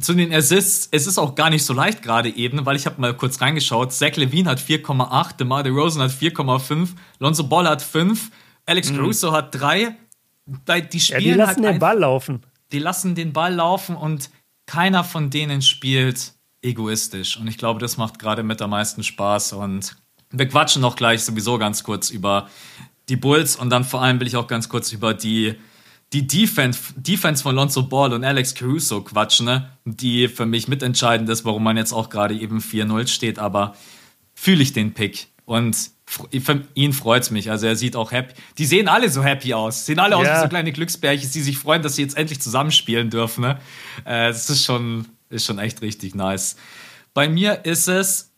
zu den Assists, es ist auch gar nicht so leicht gerade eben, weil ich habe mal kurz reingeschaut. Zach Levine hat 4,8, DeMar DeRozan hat 4,5, Lonzo Ball hat 5, Alex mhm. Caruso hat 3. Die spielen ja, die lassen halt den Ball laufen. Die lassen den Ball laufen und keiner von denen spielt egoistisch. Und ich glaube, das macht gerade mit am meisten Spaß. Und wir quatschen noch gleich sowieso ganz kurz über die Bulls und dann vor allem will ich auch ganz kurz über die die Defense, Defense von Lonzo Ball und Alex Caruso quatschen, ne? die für mich mitentscheidend ist, warum man jetzt auch gerade eben 4-0 steht, aber fühle ich den Pick und für ihn freut es mich. Also er sieht auch happy. Die sehen alle so happy aus. Sehen alle aus wie so kleine Glücksbärchen, die sich freuen, dass sie jetzt endlich zusammenspielen dürfen. Ne? Äh, das ist schon, ist schon echt richtig nice. Bei mir ist es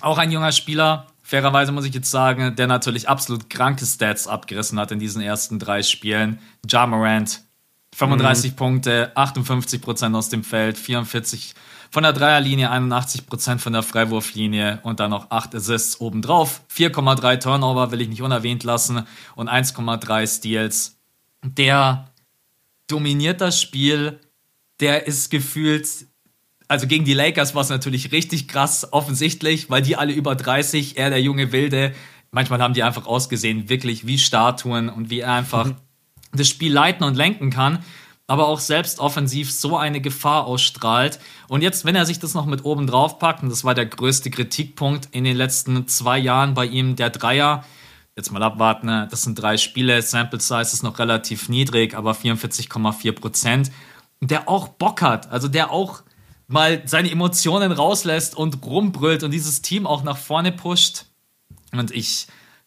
auch ein junger Spieler, Fairerweise muss ich jetzt sagen, der natürlich absolut kranke Stats abgerissen hat in diesen ersten drei Spielen. Ja Morant, 35 mhm. Punkte, 58 Prozent aus dem Feld, 44 von der Dreierlinie, 81 Prozent von der Freiwurflinie und dann noch 8 Assists obendrauf. 4,3 Turnover will ich nicht unerwähnt lassen und 1,3 Steals. Der dominiert das Spiel. Der ist gefühlt also gegen die Lakers war es natürlich richtig krass, offensichtlich, weil die alle über 30, er der junge Wilde, manchmal haben die einfach ausgesehen, wirklich wie Statuen und wie er einfach mhm. das Spiel leiten und lenken kann, aber auch selbst offensiv so eine Gefahr ausstrahlt. Und jetzt, wenn er sich das noch mit oben drauf packt, und das war der größte Kritikpunkt in den letzten zwei Jahren bei ihm, der Dreier, jetzt mal abwarten, ne? das sind drei Spiele, Sample Size ist noch relativ niedrig, aber 44,4 Prozent. Der auch Bock hat, also der auch mal seine Emotionen rauslässt und rumbrüllt und dieses Team auch nach vorne pusht. Und ich,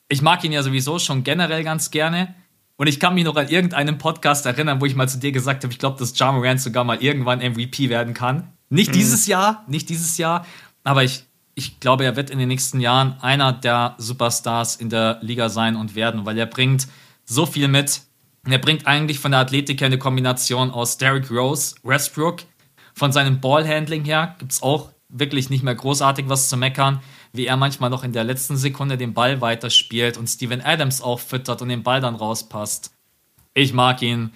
ich mag ihn ja sowieso schon generell ganz gerne. Und ich kann mich noch an irgendeinen Podcast erinnern, wo ich mal zu dir gesagt habe, ich glaube, dass Ja Morant sogar mal irgendwann MVP werden kann. Nicht mhm. dieses Jahr, nicht dieses Jahr, aber ich, ich glaube, er wird in den nächsten Jahren einer der Superstars in der Liga sein und werden, weil er bringt so viel mit. Er bringt eigentlich von der Athletik her eine Kombination aus Derrick Rose, Westbrook, von seinem Ballhandling her gibt es auch wirklich nicht mehr großartig was zu meckern, wie er manchmal noch in der letzten Sekunde den Ball weiterspielt und Steven Adams auch füttert und den Ball dann rauspasst. Ich mag ihn.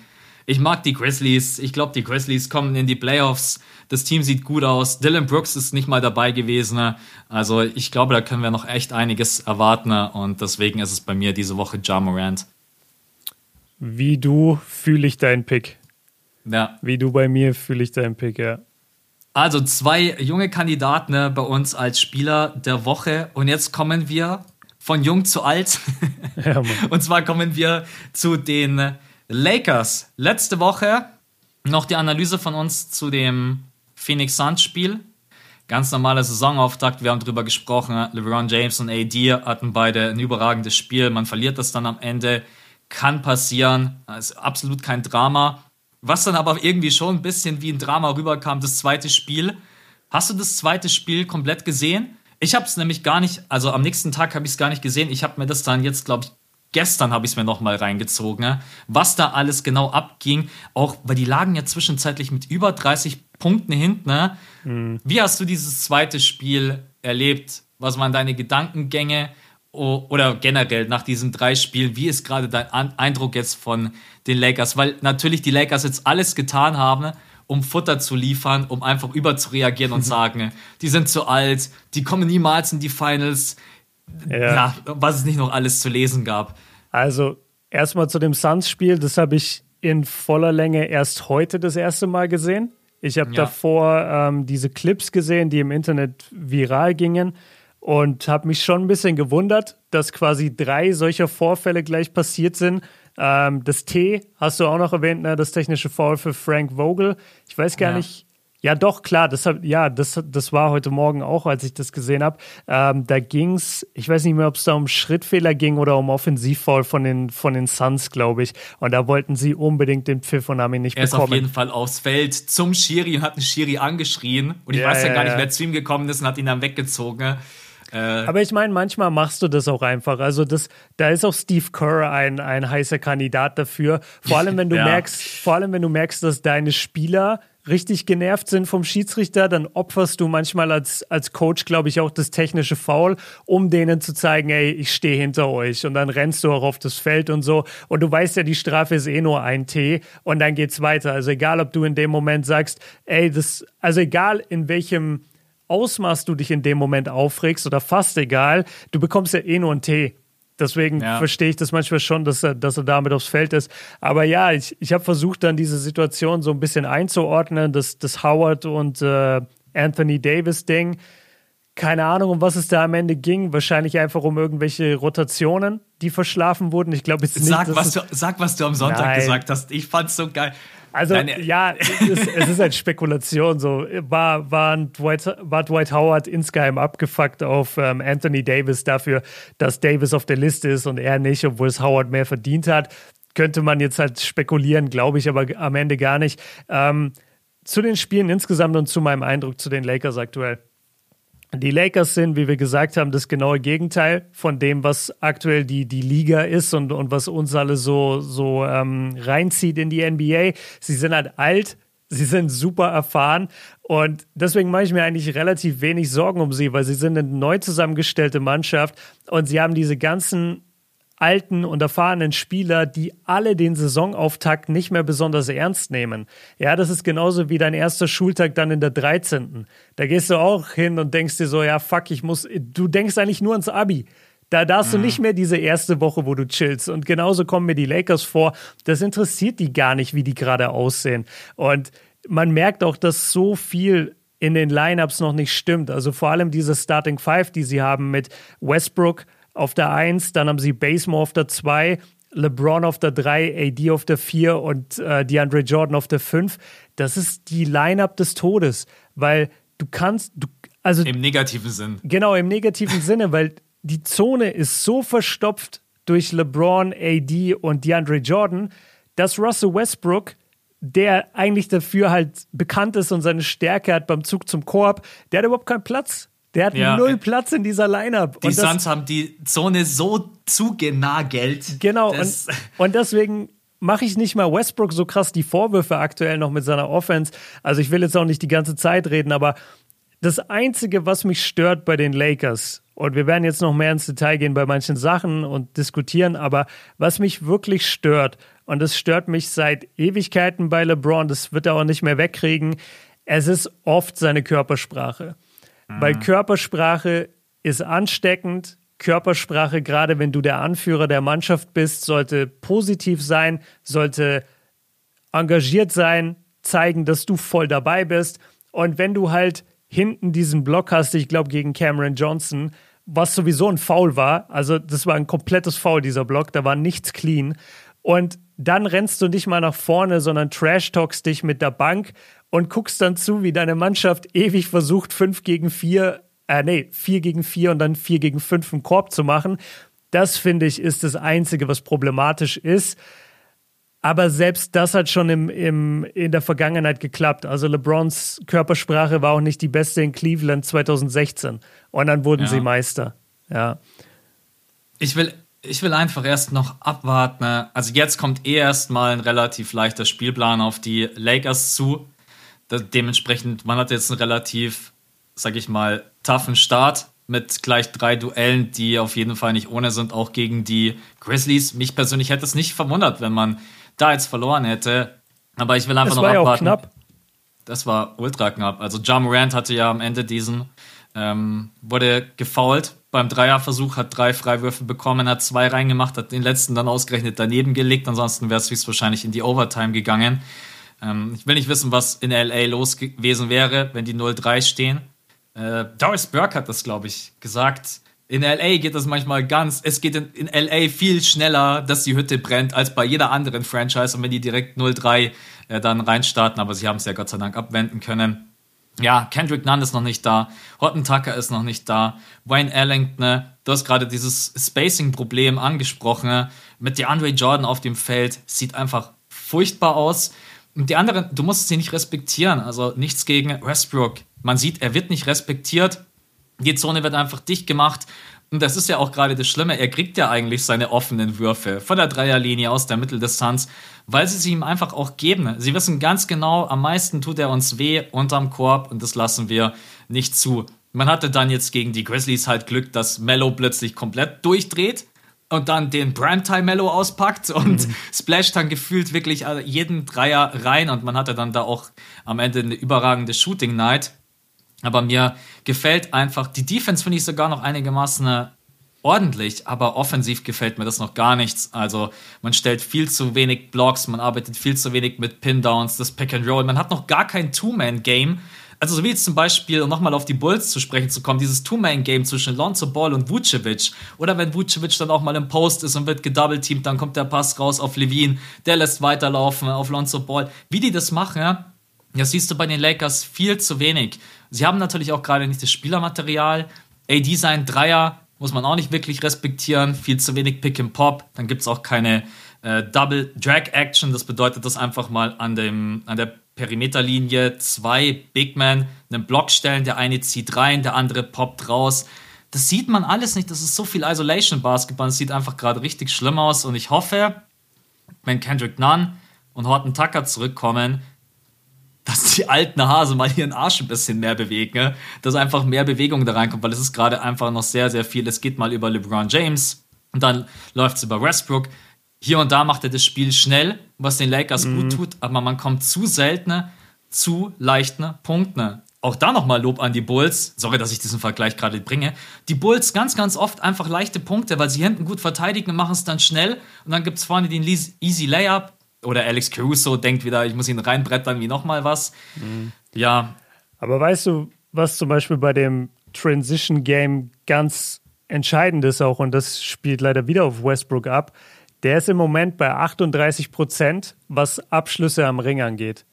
Ich mag die Grizzlies. Ich glaube, die Grizzlies kommen in die Playoffs. Das Team sieht gut aus. Dylan Brooks ist nicht mal dabei gewesen. Also ich glaube, da können wir noch echt einiges erwarten. Und deswegen ist es bei mir diese Woche Ja Morant. Wie du fühle ich deinen Pick. Ja. Wie du bei mir fühle ich deinen Pick, ja. Also zwei junge Kandidaten ne, bei uns als Spieler der Woche. Und jetzt kommen wir von jung zu alt. Ja, und zwar kommen wir zu den Lakers. Letzte Woche noch die Analyse von uns zu dem Phoenix Suns Spiel. Ganz normaler Saisonauftakt. Wir haben darüber gesprochen. LeBron James und AD hatten beide ein überragendes Spiel. Man verliert das dann am Ende. Kann passieren. Ist absolut kein Drama. Was dann aber irgendwie schon ein bisschen wie ein Drama rüberkam, das zweite Spiel. Hast du das zweite Spiel komplett gesehen? Ich habe es nämlich gar nicht, also am nächsten Tag habe ich es gar nicht gesehen. Ich habe mir das dann jetzt, glaube ich, gestern habe ich es mir nochmal reingezogen, ne? was da alles genau abging. Auch, weil die lagen ja zwischenzeitlich mit über 30 Punkten hinten. Ne? Mhm. Wie hast du dieses zweite Spiel erlebt? Was waren deine Gedankengänge? Oder generell nach diesen drei Spielen, wie ist gerade dein Eindruck jetzt von den Lakers? Weil natürlich die Lakers jetzt alles getan haben, um Futter zu liefern, um einfach überzureagieren und sagen, die sind zu alt, die kommen niemals in die Finals. Ja. ja was es nicht noch alles zu lesen gab. Also erstmal zu dem Suns-Spiel, das habe ich in voller Länge erst heute das erste Mal gesehen. Ich habe ja. davor ähm, diese Clips gesehen, die im Internet viral gingen und habe mich schon ein bisschen gewundert, dass quasi drei solcher Vorfälle gleich passiert sind. Ähm, das T hast du auch noch erwähnt, ne? das technische Foul für Frank Vogel. Ich weiß gar ja. nicht. Ja, doch, klar, das, hab, ja, das, das war heute Morgen auch, als ich das gesehen habe. Ähm, da ging es, ich weiß nicht mehr, ob es da um Schrittfehler ging oder um Offensivfall von den, von den Suns, glaube ich. Und da wollten sie unbedingt den Pfiff und haben ihn nicht er bekommen. Er ist auf jeden Fall aufs Feld zum Schiri und hat den Schiri angeschrien. Und ich ja, weiß ja, ja gar nicht, wer zu ihm gekommen ist und hat ihn dann weggezogen. Äh, Aber ich meine, manchmal machst du das auch einfach. Also das, da ist auch Steve Kerr ein, ein heißer Kandidat dafür. Vor allem, wenn du ja. merkst, vor allem, wenn du merkst, dass deine Spieler richtig genervt sind vom Schiedsrichter, dann opferst du manchmal als, als Coach, glaube ich, auch das technische Foul, um denen zu zeigen, ey, ich stehe hinter euch. Und dann rennst du auch auf das Feld und so. Und du weißt ja, die Strafe ist eh nur ein T und dann geht's weiter. Also egal, ob du in dem Moment sagst, ey, das, also egal in welchem Ausmaß du dich in dem Moment aufregst oder fast egal, du bekommst ja eh nur ein T. Deswegen ja. verstehe ich das manchmal schon, dass er, dass er damit aufs Feld ist. Aber ja, ich, ich habe versucht, dann diese Situation so ein bisschen einzuordnen, das, das Howard und äh, Anthony Davis-Ding. Keine Ahnung, um was es da am Ende ging. Wahrscheinlich einfach um irgendwelche Rotationen, die verschlafen wurden. Ich glaube jetzt nicht. Sag was, du, sag, was du am Sonntag Nein. gesagt hast. Ich fand's so geil. Also Nein, ja, es ist, es ist halt Spekulation. So war, war, Dwight, war Dwight Howard insgeheim abgefuckt auf ähm, Anthony Davis dafür, dass Davis auf der Liste ist und er nicht, obwohl es Howard mehr verdient hat. Könnte man jetzt halt spekulieren, glaube ich, aber am Ende gar nicht. Ähm, zu den Spielen insgesamt und zu meinem Eindruck zu den Lakers aktuell. Die Lakers sind, wie wir gesagt haben, das genaue Gegenteil von dem, was aktuell die, die Liga ist und, und was uns alle so, so ähm, reinzieht in die NBA. Sie sind halt alt, sie sind super erfahren und deswegen mache ich mir eigentlich relativ wenig Sorgen um sie, weil sie sind eine neu zusammengestellte Mannschaft und sie haben diese ganzen alten und erfahrenen Spieler, die alle den Saisonauftakt nicht mehr besonders ernst nehmen. Ja, das ist genauso wie dein erster Schultag dann in der 13. Da gehst du auch hin und denkst dir so, ja, fuck, ich muss, du denkst eigentlich nur ans Abi. Da darfst mhm. du nicht mehr diese erste Woche, wo du chillst. Und genauso kommen mir die Lakers vor. Das interessiert die gar nicht, wie die gerade aussehen. Und man merkt auch, dass so viel in den Lineups noch nicht stimmt. Also vor allem diese Starting Five, die sie haben mit Westbrook, auf der 1, dann haben sie Basemore auf der 2, LeBron auf der 3, AD auf der 4 und äh, DeAndre Jordan auf der 5. Das ist die Line-Up des Todes, weil du kannst, du, also. Im negativen Sinn. Genau, im negativen Sinne, weil die Zone ist so verstopft durch LeBron, AD und DeAndre Jordan, dass Russell Westbrook der eigentlich dafür halt bekannt ist und seine Stärke hat beim Zug zum Korb, der hat überhaupt keinen Platz. Der hat ja. null Platz in dieser Lineup. Die Suns haben die Zone so zugenagelt. Genau, und, und deswegen mache ich nicht mal Westbrook so krass die Vorwürfe aktuell noch mit seiner Offense. Also ich will jetzt auch nicht die ganze Zeit reden, aber das Einzige, was mich stört bei den Lakers, und wir werden jetzt noch mehr ins Detail gehen bei manchen Sachen und diskutieren, aber was mich wirklich stört, und das stört mich seit Ewigkeiten bei LeBron, das wird er auch nicht mehr wegkriegen, es ist oft seine Körpersprache. Mhm. Weil Körpersprache ist ansteckend. Körpersprache, gerade wenn du der Anführer der Mannschaft bist, sollte positiv sein, sollte engagiert sein, zeigen, dass du voll dabei bist. Und wenn du halt hinten diesen Block hast, ich glaube gegen Cameron Johnson, was sowieso ein Foul war, also das war ein komplettes Foul, dieser Block, da war nichts clean. Und dann rennst du nicht mal nach vorne, sondern trash-talkst dich mit der Bank und guckst dann zu, wie deine Mannschaft ewig versucht, 5 gegen 4, äh, nee, 4 gegen 4 und dann 4 gegen 5 im Korb zu machen. Das finde ich ist das Einzige, was problematisch ist. Aber selbst das hat schon im, im, in der Vergangenheit geklappt. Also LeBrons Körpersprache war auch nicht die beste in Cleveland 2016. Und dann wurden ja. sie Meister. Ja. Ich will, ich will einfach erst noch abwarten. Also jetzt kommt eh erst mal ein relativ leichter Spielplan auf die Lakers zu dementsprechend, man hat jetzt einen relativ, sag ich mal, toughen Start mit gleich drei Duellen, die auf jeden Fall nicht ohne sind, auch gegen die Grizzlies. Mich persönlich hätte es nicht verwundert, wenn man da jetzt verloren hätte. Aber ich will einfach das noch war abwarten. Ja auch knapp. Das war ultra knapp. Also John Morant hatte ja am Ende diesen, ähm, wurde gefoult beim Dreierversuch, hat drei Freiwürfe bekommen, hat zwei reingemacht, hat den letzten dann ausgerechnet daneben gelegt. Ansonsten wäre es höchstwahrscheinlich in die Overtime gegangen. Ähm, ich will nicht wissen, was in LA los gewesen wäre, wenn die 0-3 stehen. Äh, Doris Burke hat das, glaube ich, gesagt. In LA geht das manchmal ganz, es geht in, in, LA viel schneller, dass die Hütte brennt, als bei jeder anderen Franchise. Und wenn die direkt 0-3 äh, dann reinstarten, aber sie haben es ja Gott sei Dank abwenden können. Ja, Kendrick Nunn ist noch nicht da, Horton Tucker ist noch nicht da, Wayne Ellington, du hast gerade dieses Spacing-Problem angesprochen, mit DeAndre Jordan auf dem Feld, sieht einfach furchtbar aus. Und die anderen, du musst sie nicht respektieren. Also nichts gegen Westbrook. Man sieht, er wird nicht respektiert. Die Zone wird einfach dicht gemacht. Und das ist ja auch gerade das Schlimme. Er kriegt ja eigentlich seine offenen Würfe von der Dreierlinie aus der Mitteldistanz, weil sie sie ihm einfach auch geben. Sie wissen ganz genau, am meisten tut er uns weh unterm Korb und das lassen wir nicht zu. Man hatte dann jetzt gegen die Grizzlies halt Glück, dass Mello plötzlich komplett durchdreht und dann den Primetime Mello auspackt und mhm. splasht dann gefühlt wirklich jeden Dreier rein und man hatte dann da auch am Ende eine überragende Shooting Night. Aber mir gefällt einfach, die Defense finde ich sogar noch einigermaßen äh, ordentlich, aber offensiv gefällt mir das noch gar nichts. Also man stellt viel zu wenig Blocks, man arbeitet viel zu wenig mit Pin-Downs, das Pick and Roll, man hat noch gar kein Two-Man-Game. Also so wie jetzt zum Beispiel, um nochmal auf die Bulls zu sprechen zu kommen, dieses Two-Man-Game zwischen Lonzo Ball und Vucevic. Oder wenn Vucevic dann auch mal im Post ist und wird gedoubleteamt, dann kommt der Pass raus auf Levine, der lässt weiterlaufen auf Lonzo Ball. Wie die das machen, das siehst du bei den Lakers viel zu wenig. Sie haben natürlich auch gerade nicht das Spielermaterial. AD sein Dreier muss man auch nicht wirklich respektieren. Viel zu wenig Pick and Pop. Dann gibt es auch keine äh, Double Drag Action. Das bedeutet, dass einfach mal an, dem, an der Perimeterlinie zwei Big Men einen Block stellen. Der eine zieht rein, der andere poppt raus. Das sieht man alles nicht. Das ist so viel Isolation Basketball. Das sieht einfach gerade richtig schlimm aus. Und ich hoffe, wenn Kendrick Nunn und Horton Tucker zurückkommen, dass die alten Hase mal ihren Arsch ein bisschen mehr bewegen, ne? dass einfach mehr Bewegung da reinkommt, weil es ist gerade einfach noch sehr, sehr viel. Es geht mal über LeBron James und dann läuft es über Westbrook. Hier und da macht er das Spiel schnell, was den Lakers mhm. gut tut, aber man kommt zu selten zu leichten Punkten. Auch da nochmal Lob an die Bulls. Sorry, dass ich diesen Vergleich gerade bringe. Die Bulls ganz, ganz oft einfach leichte Punkte, weil sie hinten gut verteidigen und machen es dann schnell. Und dann gibt es vorne den Easy Layup oder Alex Caruso denkt wieder, ich muss ihn reinbrettern wie nochmal was. Mhm. Ja. Aber weißt du, was zum Beispiel bei dem Transition Game ganz entscheidend ist auch, und das spielt leider wieder auf Westbrook ab, der ist im Moment bei 38 Prozent, was Abschlüsse am Ring angeht.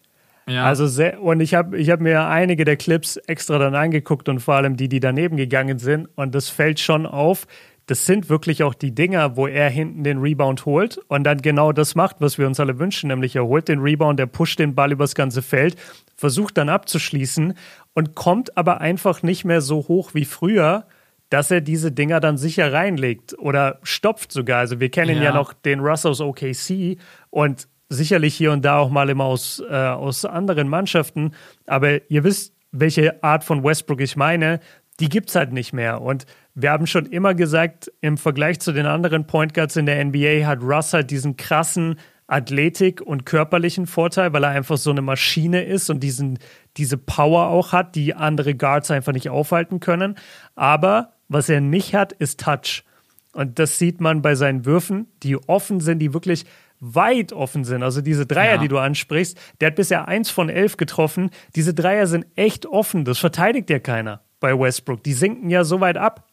Ja. Also sehr, und ich habe ich hab mir einige der Clips extra dann angeguckt und vor allem die, die daneben gegangen sind. Und das fällt schon auf, das sind wirklich auch die Dinger, wo er hinten den Rebound holt und dann genau das macht, was wir uns alle wünschen, nämlich er holt den Rebound, er pusht den Ball übers ganze Feld, versucht dann abzuschließen und kommt aber einfach nicht mehr so hoch wie früher, dass er diese Dinger dann sicher reinlegt oder stopft sogar. Also wir kennen ja, ja noch den Russ aus OKC und sicherlich hier und da auch mal immer aus, äh, aus anderen Mannschaften, aber ihr wisst, welche Art von Westbrook ich meine, die gibt es halt nicht mehr und wir haben schon immer gesagt, im Vergleich zu den anderen Point Guards in der NBA hat Russ halt diesen krassen Athletik und körperlichen Vorteil, weil er einfach so eine Maschine ist und diesen, diese Power auch hat, die andere Guards einfach nicht aufhalten können. Aber was er nicht hat, ist Touch. Und das sieht man bei seinen Würfen, die offen sind, die wirklich weit offen sind. Also diese Dreier, ja. die du ansprichst, der hat bisher eins von elf getroffen. Diese Dreier sind echt offen. Das verteidigt ja keiner bei Westbrook. Die sinken ja so weit ab.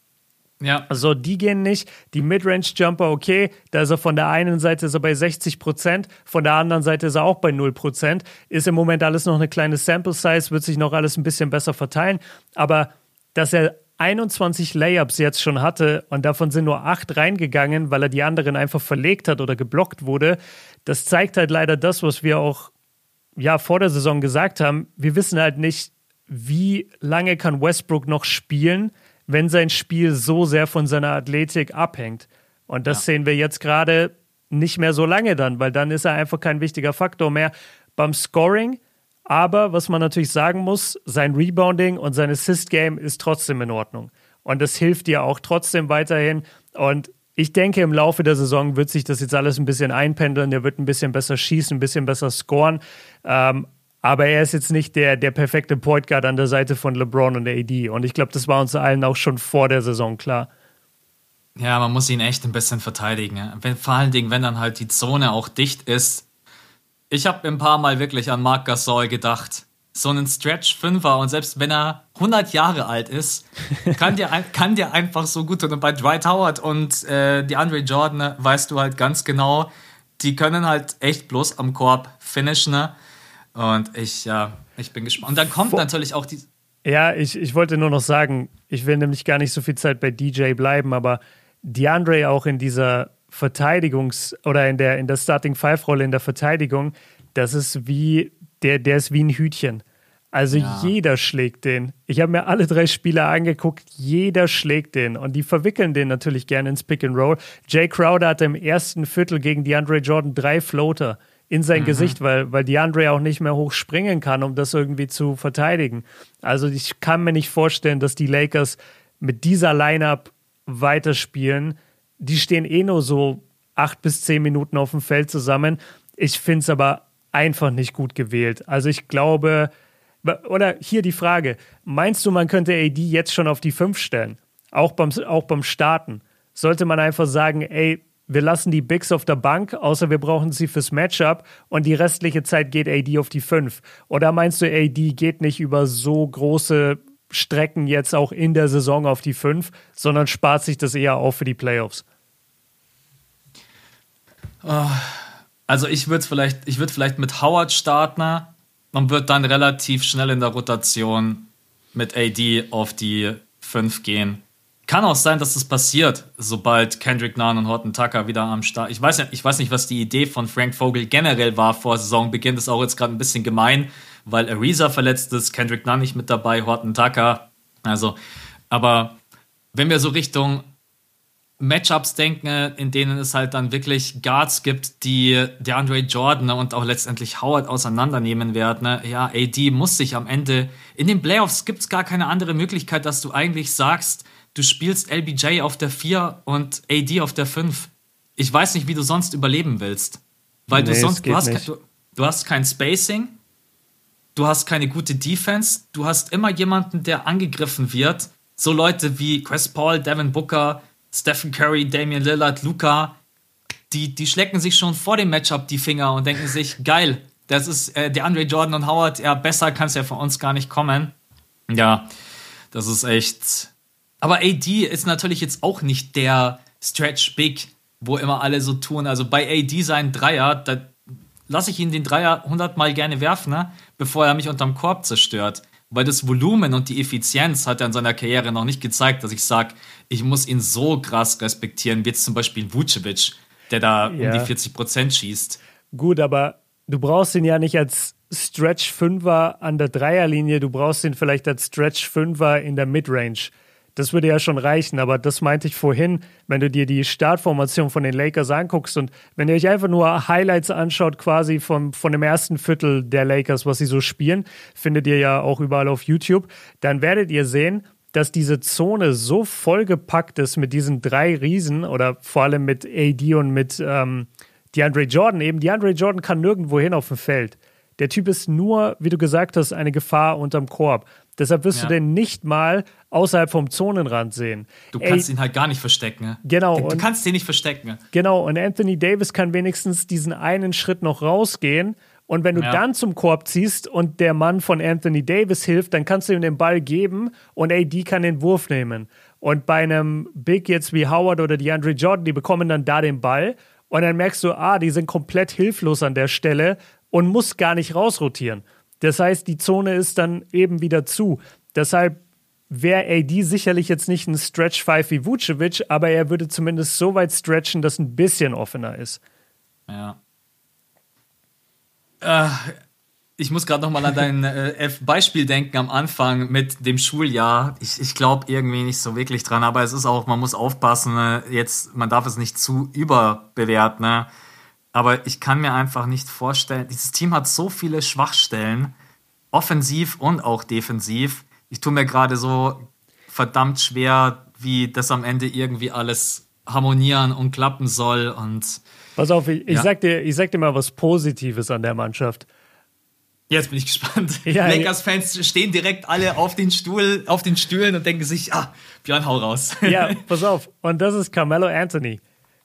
Ja. Also die gehen nicht. Die Midrange-Jumper, okay, da ist er von der einen Seite ist er bei 60 Prozent, von der anderen Seite ist er auch bei 0 Prozent. Ist im Moment alles noch eine kleine Sample-Size, wird sich noch alles ein bisschen besser verteilen. Aber dass er 21 Layups jetzt schon hatte und davon sind nur 8 reingegangen, weil er die anderen einfach verlegt hat oder geblockt wurde, das zeigt halt leider das, was wir auch ja vor der Saison gesagt haben. Wir wissen halt nicht, wie lange kann Westbrook noch spielen wenn sein Spiel so sehr von seiner Athletik abhängt. Und das ja. sehen wir jetzt gerade nicht mehr so lange dann, weil dann ist er einfach kein wichtiger Faktor mehr beim Scoring. Aber was man natürlich sagen muss, sein Rebounding und sein Assist-Game ist trotzdem in Ordnung. Und das hilft dir auch trotzdem weiterhin. Und ich denke, im Laufe der Saison wird sich das jetzt alles ein bisschen einpendeln. Er wird ein bisschen besser schießen, ein bisschen besser scoren. Ähm, aber er ist jetzt nicht der, der perfekte Point Guard an der Seite von LeBron und der AD. Und ich glaube, das war uns allen auch schon vor der Saison klar. Ja, man muss ihn echt ein bisschen verteidigen. Vor allen Dingen, wenn dann halt die Zone auch dicht ist. Ich habe ein paar Mal wirklich an Marc Gasol gedacht. So einen Stretch Fünfer und selbst wenn er 100 Jahre alt ist, kann der, kann der einfach so gut tun. Und bei Dwight Howard und äh, die Andre Jordan weißt du halt ganz genau, die können halt echt bloß am Korb finishen. Ne? Und ich, ja, ich bin gespannt. Und dann kommt Vor natürlich auch die. Ja, ich, ich wollte nur noch sagen, ich will nämlich gar nicht so viel Zeit bei DJ bleiben, aber DeAndre auch in dieser Verteidigungs- oder in der, in der Starting Five-Rolle in der Verteidigung, das ist wie, der, der ist wie ein Hütchen. Also ja. jeder schlägt den. Ich habe mir alle drei Spieler angeguckt, jeder schlägt den. Und die verwickeln den natürlich gerne ins Pick and Roll. Jay Crowder hatte im ersten Viertel gegen DeAndre Jordan drei Floater in sein mhm. Gesicht, weil, weil DeAndre auch nicht mehr hoch springen kann, um das irgendwie zu verteidigen. Also ich kann mir nicht vorstellen, dass die Lakers mit dieser Lineup weiterspielen. Die stehen eh nur so acht bis zehn Minuten auf dem Feld zusammen. Ich finde es aber einfach nicht gut gewählt. Also ich glaube, oder hier die Frage: Meinst du, man könnte AD jetzt schon auf die 5 stellen? Auch beim, auch beim Starten. Sollte man einfach sagen, ey, wir lassen die Bigs auf der Bank, außer wir brauchen sie fürs Matchup und die restliche Zeit geht AD auf die 5? Oder meinst du, AD geht nicht über so große Strecken jetzt auch in der Saison auf die 5, sondern spart sich das eher auf für die Playoffs? Also ich würde vielleicht, ich würde vielleicht mit Howard starten man wird dann relativ schnell in der Rotation mit AD auf die 5 gehen. Kann auch sein, dass das passiert, sobald Kendrick Nunn und Horton Tucker wieder am Start. Ich weiß, ich weiß nicht, was die Idee von Frank Vogel generell war vor Saisonbeginn. Das ist auch jetzt gerade ein bisschen gemein, weil Ariza verletzt ist, Kendrick Nunn nicht mit dabei, Horton Tucker. Also, aber wenn wir so Richtung Matchups denken, in denen es halt dann wirklich Guards gibt, die der Andre Jordan und auch letztendlich Howard auseinandernehmen werden. Ne? Ja, AD muss sich am Ende, in den Playoffs gibt es gar keine andere Möglichkeit, dass du eigentlich sagst, du spielst LBJ auf der 4 und AD auf der 5. Ich weiß nicht, wie du sonst überleben willst. Weil nee, du sonst, du hast, kein, du, du hast kein Spacing, du hast keine gute Defense, du hast immer jemanden, der angegriffen wird. So Leute wie Chris Paul, Devin Booker, Stephen Curry, Damian Lillard, Luca, die, die schlecken sich schon vor dem Matchup die Finger und denken sich, geil, das ist äh, der Andre Jordan und Howard, ja, besser kann es ja von uns gar nicht kommen. Ja, das ist echt. Aber AD ist natürlich jetzt auch nicht der Stretch Big, wo immer alle so tun. Also bei AD sein Dreier, da lasse ich ihn den Dreier 100 Mal gerne werfen, ne? bevor er mich unterm Korb zerstört weil das Volumen und die Effizienz hat er in seiner Karriere noch nicht gezeigt, dass ich sage, ich muss ihn so krass respektieren, wie jetzt zum Beispiel Vucevic, der da ja. um die 40 Prozent schießt. Gut, aber du brauchst ihn ja nicht als Stretch-Fünfer an der Dreierlinie, du brauchst ihn vielleicht als Stretch-Fünfer in der Midrange. Das würde ja schon reichen, aber das meinte ich vorhin, wenn du dir die Startformation von den Lakers anguckst und wenn ihr euch einfach nur Highlights anschaut, quasi vom, von dem ersten Viertel der Lakers, was sie so spielen, findet ihr ja auch überall auf YouTube, dann werdet ihr sehen, dass diese Zone so vollgepackt ist mit diesen drei Riesen oder vor allem mit AD und mit ähm, DeAndre Jordan eben. DeAndre Jordan kann nirgendwo hin auf dem Feld. Der Typ ist nur, wie du gesagt hast, eine Gefahr unterm Korb. Deshalb wirst ja. du den nicht mal außerhalb vom Zonenrand sehen. Du kannst Ey, ihn halt gar nicht verstecken. Genau. Du, du kannst ihn nicht verstecken. Genau. Und Anthony Davis kann wenigstens diesen einen Schritt noch rausgehen. Und wenn du ja. dann zum Korb ziehst und der Mann von Anthony Davis hilft, dann kannst du ihm den Ball geben und AD kann den Wurf nehmen. Und bei einem Big jetzt wie Howard oder DeAndre Jordan, die bekommen dann da den Ball. Und dann merkst du, ah, die sind komplett hilflos an der Stelle und muss gar nicht rausrotieren. Das heißt, die Zone ist dann eben wieder zu. Deshalb wäre AD sicherlich jetzt nicht ein Stretch 5 wie Vucevic, aber er würde zumindest so weit stretchen, dass ein bisschen offener ist. Ja. Äh, ich muss gerade noch mal an dein äh, Beispiel denken am Anfang mit dem Schuljahr. Ich, ich glaube irgendwie nicht so wirklich dran, aber es ist auch, man muss aufpassen, ne? jetzt, man darf es nicht zu überbewerten. Ne? Aber ich kann mir einfach nicht vorstellen, dieses Team hat so viele Schwachstellen, offensiv und auch defensiv. Ich tue mir gerade so verdammt schwer, wie das am Ende irgendwie alles harmonieren und klappen soll. Und Pass auf, ich, ja. ich, sag, dir, ich sag dir mal was Positives an der Mannschaft. Jetzt bin ich gespannt. Ja, Lakers-Fans stehen direkt alle auf den Stuhl, auf den Stühlen und denken sich, ah, Björn, hau raus. Ja, pass auf. Und das ist Carmelo Anthony.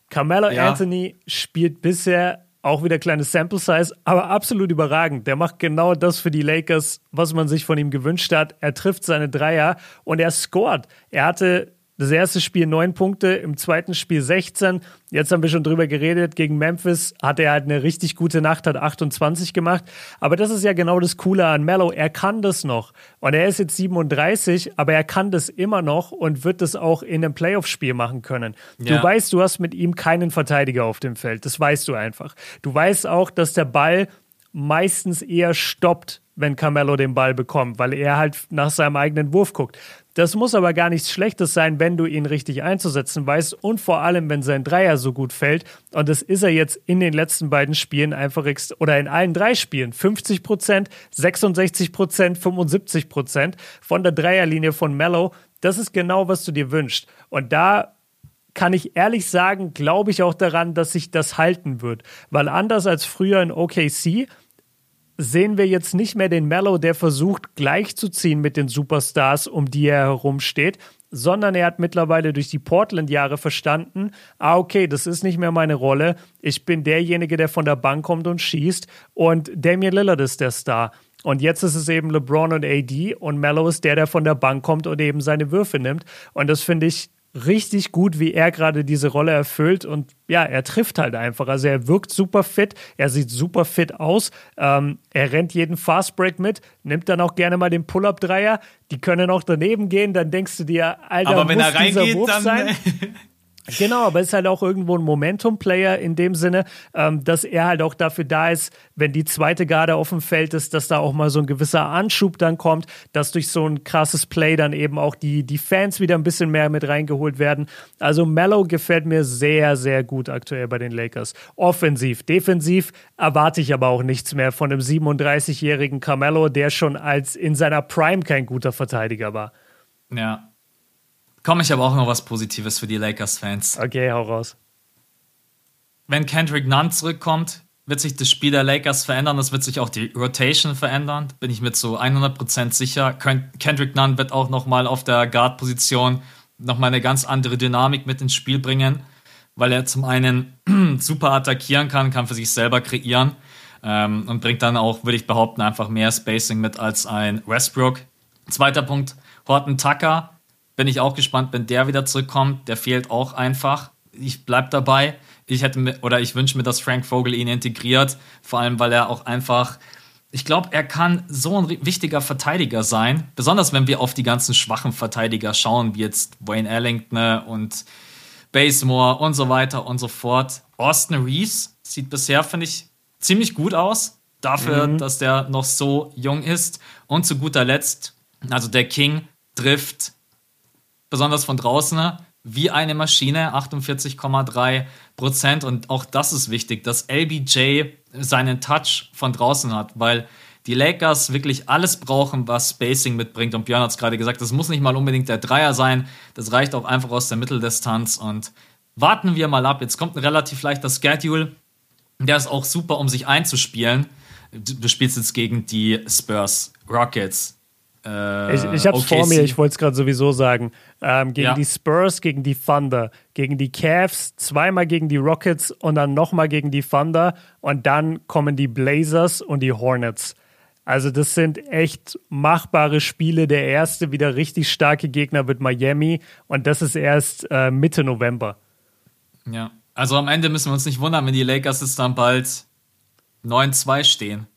Carmelo ja. Anthony spielt bisher auch wieder kleines Sample Size, aber absolut überragend. Der macht genau das für die Lakers, was man sich von ihm gewünscht hat. Er trifft seine Dreier und er scored. Er hatte das erste Spiel neun Punkte, im zweiten Spiel 16. Jetzt haben wir schon drüber geredet. Gegen Memphis hat er halt eine richtig gute Nacht, hat 28 gemacht. Aber das ist ja genau das Coole an Mello. Er kann das noch. Und er ist jetzt 37, aber er kann das immer noch und wird das auch in einem Playoff-Spiel machen können. Ja. Du weißt, du hast mit ihm keinen Verteidiger auf dem Feld. Das weißt du einfach. Du weißt auch, dass der Ball meistens eher stoppt, wenn Carmelo den Ball bekommt, weil er halt nach seinem eigenen Wurf guckt. Das muss aber gar nichts Schlechtes sein, wenn du ihn richtig einzusetzen weißt und vor allem, wenn sein Dreier so gut fällt. Und das ist er jetzt in den letzten beiden Spielen einfach oder in allen drei Spielen. 50 Prozent, 66 Prozent, 75 Prozent von der Dreierlinie von Mello. Das ist genau, was du dir wünschst. Und da kann ich ehrlich sagen, glaube ich auch daran, dass sich das halten wird. Weil anders als früher in OKC sehen wir jetzt nicht mehr den Mellow, der versucht gleichzuziehen mit den Superstars, um die er herumsteht, sondern er hat mittlerweile durch die Portland-Jahre verstanden, ah, okay, das ist nicht mehr meine Rolle. Ich bin derjenige, der von der Bank kommt und schießt und Damian Lillard ist der Star. Und jetzt ist es eben LeBron und AD und Mellow ist der, der von der Bank kommt und eben seine Würfe nimmt. Und das finde ich richtig gut, wie er gerade diese Rolle erfüllt. Und ja, er trifft halt einfach. Also er wirkt super fit, er sieht super fit aus. Ähm, er rennt jeden Fastbreak mit, nimmt dann auch gerne mal den Pull-Up-Dreier. Die können auch daneben gehen, dann denkst du dir, Alter, Aber wenn muss er reingeht, dieser Wurf dann, sein? Genau, aber ist halt auch irgendwo ein Momentum-Player in dem Sinne, ähm, dass er halt auch dafür da ist, wenn die zweite Garde auf dem Feld ist, dass da auch mal so ein gewisser Anschub dann kommt, dass durch so ein krasses Play dann eben auch die, die Fans wieder ein bisschen mehr mit reingeholt werden. Also Mellow gefällt mir sehr, sehr gut aktuell bei den Lakers. Offensiv, defensiv erwarte ich aber auch nichts mehr von dem 37-jährigen Carmelo, der schon als in seiner Prime kein guter Verteidiger war. Ja, Komme ich aber auch noch was Positives für die Lakers-Fans. Okay, hau raus. Wenn Kendrick Nunn zurückkommt, wird sich das Spiel der Lakers verändern. Es wird sich auch die Rotation verändern. Bin ich mir zu 100% sicher. Kendrick Nunn wird auch nochmal auf der Guard-Position nochmal eine ganz andere Dynamik mit ins Spiel bringen, weil er zum einen super attackieren kann, kann für sich selber kreieren ähm, und bringt dann auch, würde ich behaupten, einfach mehr Spacing mit als ein Westbrook. Zweiter Punkt, Horton Tucker bin ich auch gespannt, wenn der wieder zurückkommt. Der fehlt auch einfach. Ich bleib dabei. Ich hätte oder ich wünsche mir, dass Frank Vogel ihn integriert. Vor allem, weil er auch einfach, ich glaube, er kann so ein wichtiger Verteidiger sein. Besonders wenn wir auf die ganzen schwachen Verteidiger schauen, wie jetzt Wayne Ellington und Basemore und so weiter und so fort. Austin Reeves sieht bisher, finde ich, ziemlich gut aus. Dafür, mhm. dass der noch so jung ist. Und zu guter Letzt, also der King trifft besonders von draußen, wie eine Maschine, 48,3 Prozent. Und auch das ist wichtig, dass LBJ seinen Touch von draußen hat, weil die Lakers wirklich alles brauchen, was Spacing mitbringt. Und Björn hat es gerade gesagt, das muss nicht mal unbedingt der Dreier sein, das reicht auch einfach aus der Mitteldistanz. Und warten wir mal ab. Jetzt kommt ein relativ leichter Schedule. Der ist auch super, um sich einzuspielen. Du spielst jetzt gegen die Spurs, Rockets, äh, ich ich habe es vor mir, ich wollte es gerade sowieso sagen. Ähm, gegen ja. die Spurs, gegen die Thunder, gegen die Cavs, zweimal gegen die Rockets und dann nochmal gegen die Thunder und dann kommen die Blazers und die Hornets. Also das sind echt machbare Spiele. Der erste wieder richtig starke Gegner wird Miami und das ist erst äh, Mitte November. Ja, also am Ende müssen wir uns nicht wundern, wenn die Lakers jetzt dann bald 9-2 stehen.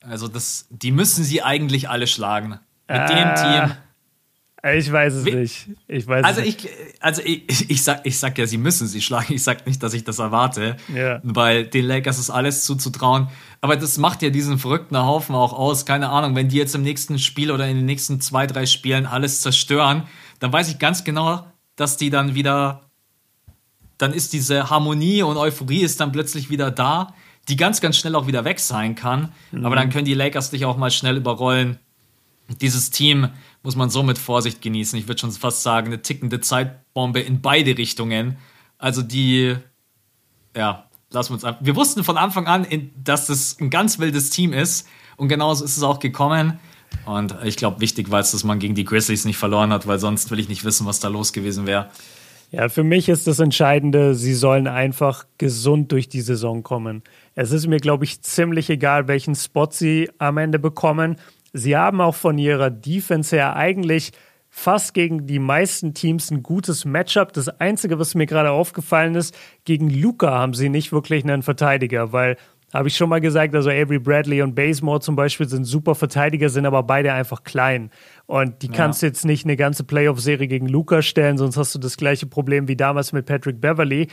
Also das, die müssen sie eigentlich alle schlagen. Mit äh, dem Team. Ich weiß es Wie, nicht. Ich weiß also ich, also ich, ich, sag, ich sag ja, sie müssen sie schlagen. Ich sag nicht, dass ich das erwarte, ja. weil den Lakers ist alles zuzutrauen. Aber das macht ja diesen verrückten Haufen auch aus. Keine Ahnung, wenn die jetzt im nächsten Spiel oder in den nächsten zwei, drei Spielen alles zerstören, dann weiß ich ganz genau, dass die dann wieder, dann ist diese Harmonie und Euphorie ist dann plötzlich wieder da, die ganz, ganz schnell auch wieder weg sein kann. Mhm. Aber dann können die Lakers dich auch mal schnell überrollen dieses Team muss man so mit Vorsicht genießen. Ich würde schon fast sagen, eine tickende Zeitbombe in beide Richtungen. Also die, ja, lassen wir uns einfach. Wir wussten von Anfang an, dass es ein ganz wildes Team ist. Und genauso ist es auch gekommen. Und ich glaube, wichtig war es, dass man gegen die Grizzlies nicht verloren hat, weil sonst will ich nicht wissen, was da los gewesen wäre. Ja, für mich ist das Entscheidende, sie sollen einfach gesund durch die Saison kommen. Es ist mir, glaube ich, ziemlich egal, welchen Spot sie am Ende bekommen. Sie haben auch von ihrer Defense her eigentlich fast gegen die meisten Teams ein gutes Matchup. Das Einzige, was mir gerade aufgefallen ist, gegen Luca haben sie nicht wirklich einen Verteidiger, weil habe ich schon mal gesagt, also Avery Bradley und Basemore zum Beispiel sind super Verteidiger, sind aber beide einfach klein. Und die kannst ja. jetzt nicht eine ganze Playoff-Serie gegen Luca stellen, sonst hast du das gleiche Problem wie damals mit Patrick Beverly.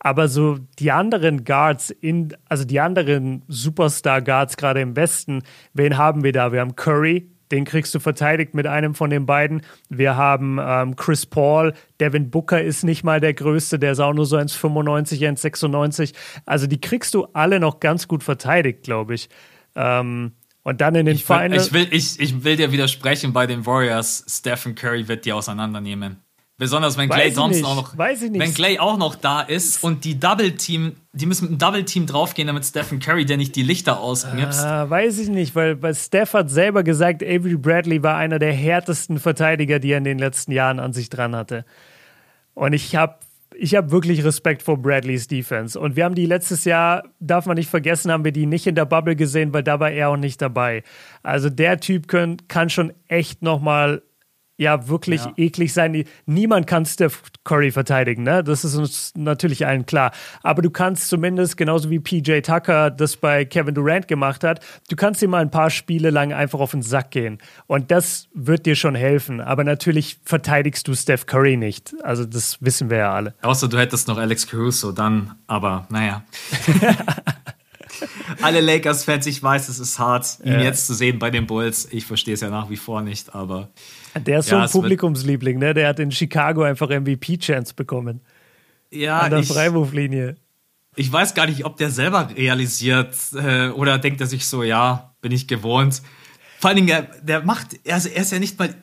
Aber so die anderen Guards in, also die anderen Superstar-Guards gerade im Westen, wen haben wir da? Wir haben Curry, den kriegst du verteidigt mit einem von den beiden. Wir haben ähm, Chris Paul, Devin Booker ist nicht mal der Größte, der ist auch nur so 1,95, 1,96. Also die kriegst du alle noch ganz gut verteidigt, glaube ich. Ähm, und dann in den ich will, Finals. Ich will, ich, ich will dir widersprechen bei den Warriors. Stephen Curry wird die auseinandernehmen. Besonders wenn Clay Thompson auch noch, wenn Clay auch noch da ist und die Double Team, die müssen mit einem Double Team draufgehen, damit Stephen Curry, der nicht die Lichter ausknipst. Ah, weiß ich nicht, weil, weil Steph hat selber gesagt, Avery Bradley war einer der härtesten Verteidiger, die er in den letzten Jahren an sich dran hatte. Und ich habe ich habe wirklich Respekt vor Bradleys Defense. Und wir haben die letztes Jahr, darf man nicht vergessen, haben wir die nicht in der Bubble gesehen, weil da war er auch nicht dabei. Also der Typ können, kann schon echt nochmal ja wirklich ja. eklig sein. Niemand kann Steph Curry verteidigen, ne? Das ist uns natürlich allen klar. Aber du kannst zumindest, genauso wie PJ Tucker das bei Kevin Durant gemacht hat, du kannst ihm mal ein paar Spiele lang einfach auf den Sack gehen. Und das wird dir schon helfen. Aber natürlich verteidigst du Steph Curry nicht. Also das wissen wir ja alle. Außer du hättest noch Alex Caruso, dann, aber naja. alle Lakers-Fans, ich weiß, es ist hart, ihn ja. jetzt zu sehen bei den Bulls. Ich verstehe es ja nach wie vor nicht, aber. Der ist ja, so ein Publikumsliebling, ne? Der hat in Chicago einfach MVP-Chance bekommen. Ja, An der ich, Freiwurflinie. Ich weiß gar nicht, ob der selber realisiert äh, oder denkt er sich so, ja, bin ich gewohnt. Vor allen Dingen, der, der macht, also er ist ja nicht mal,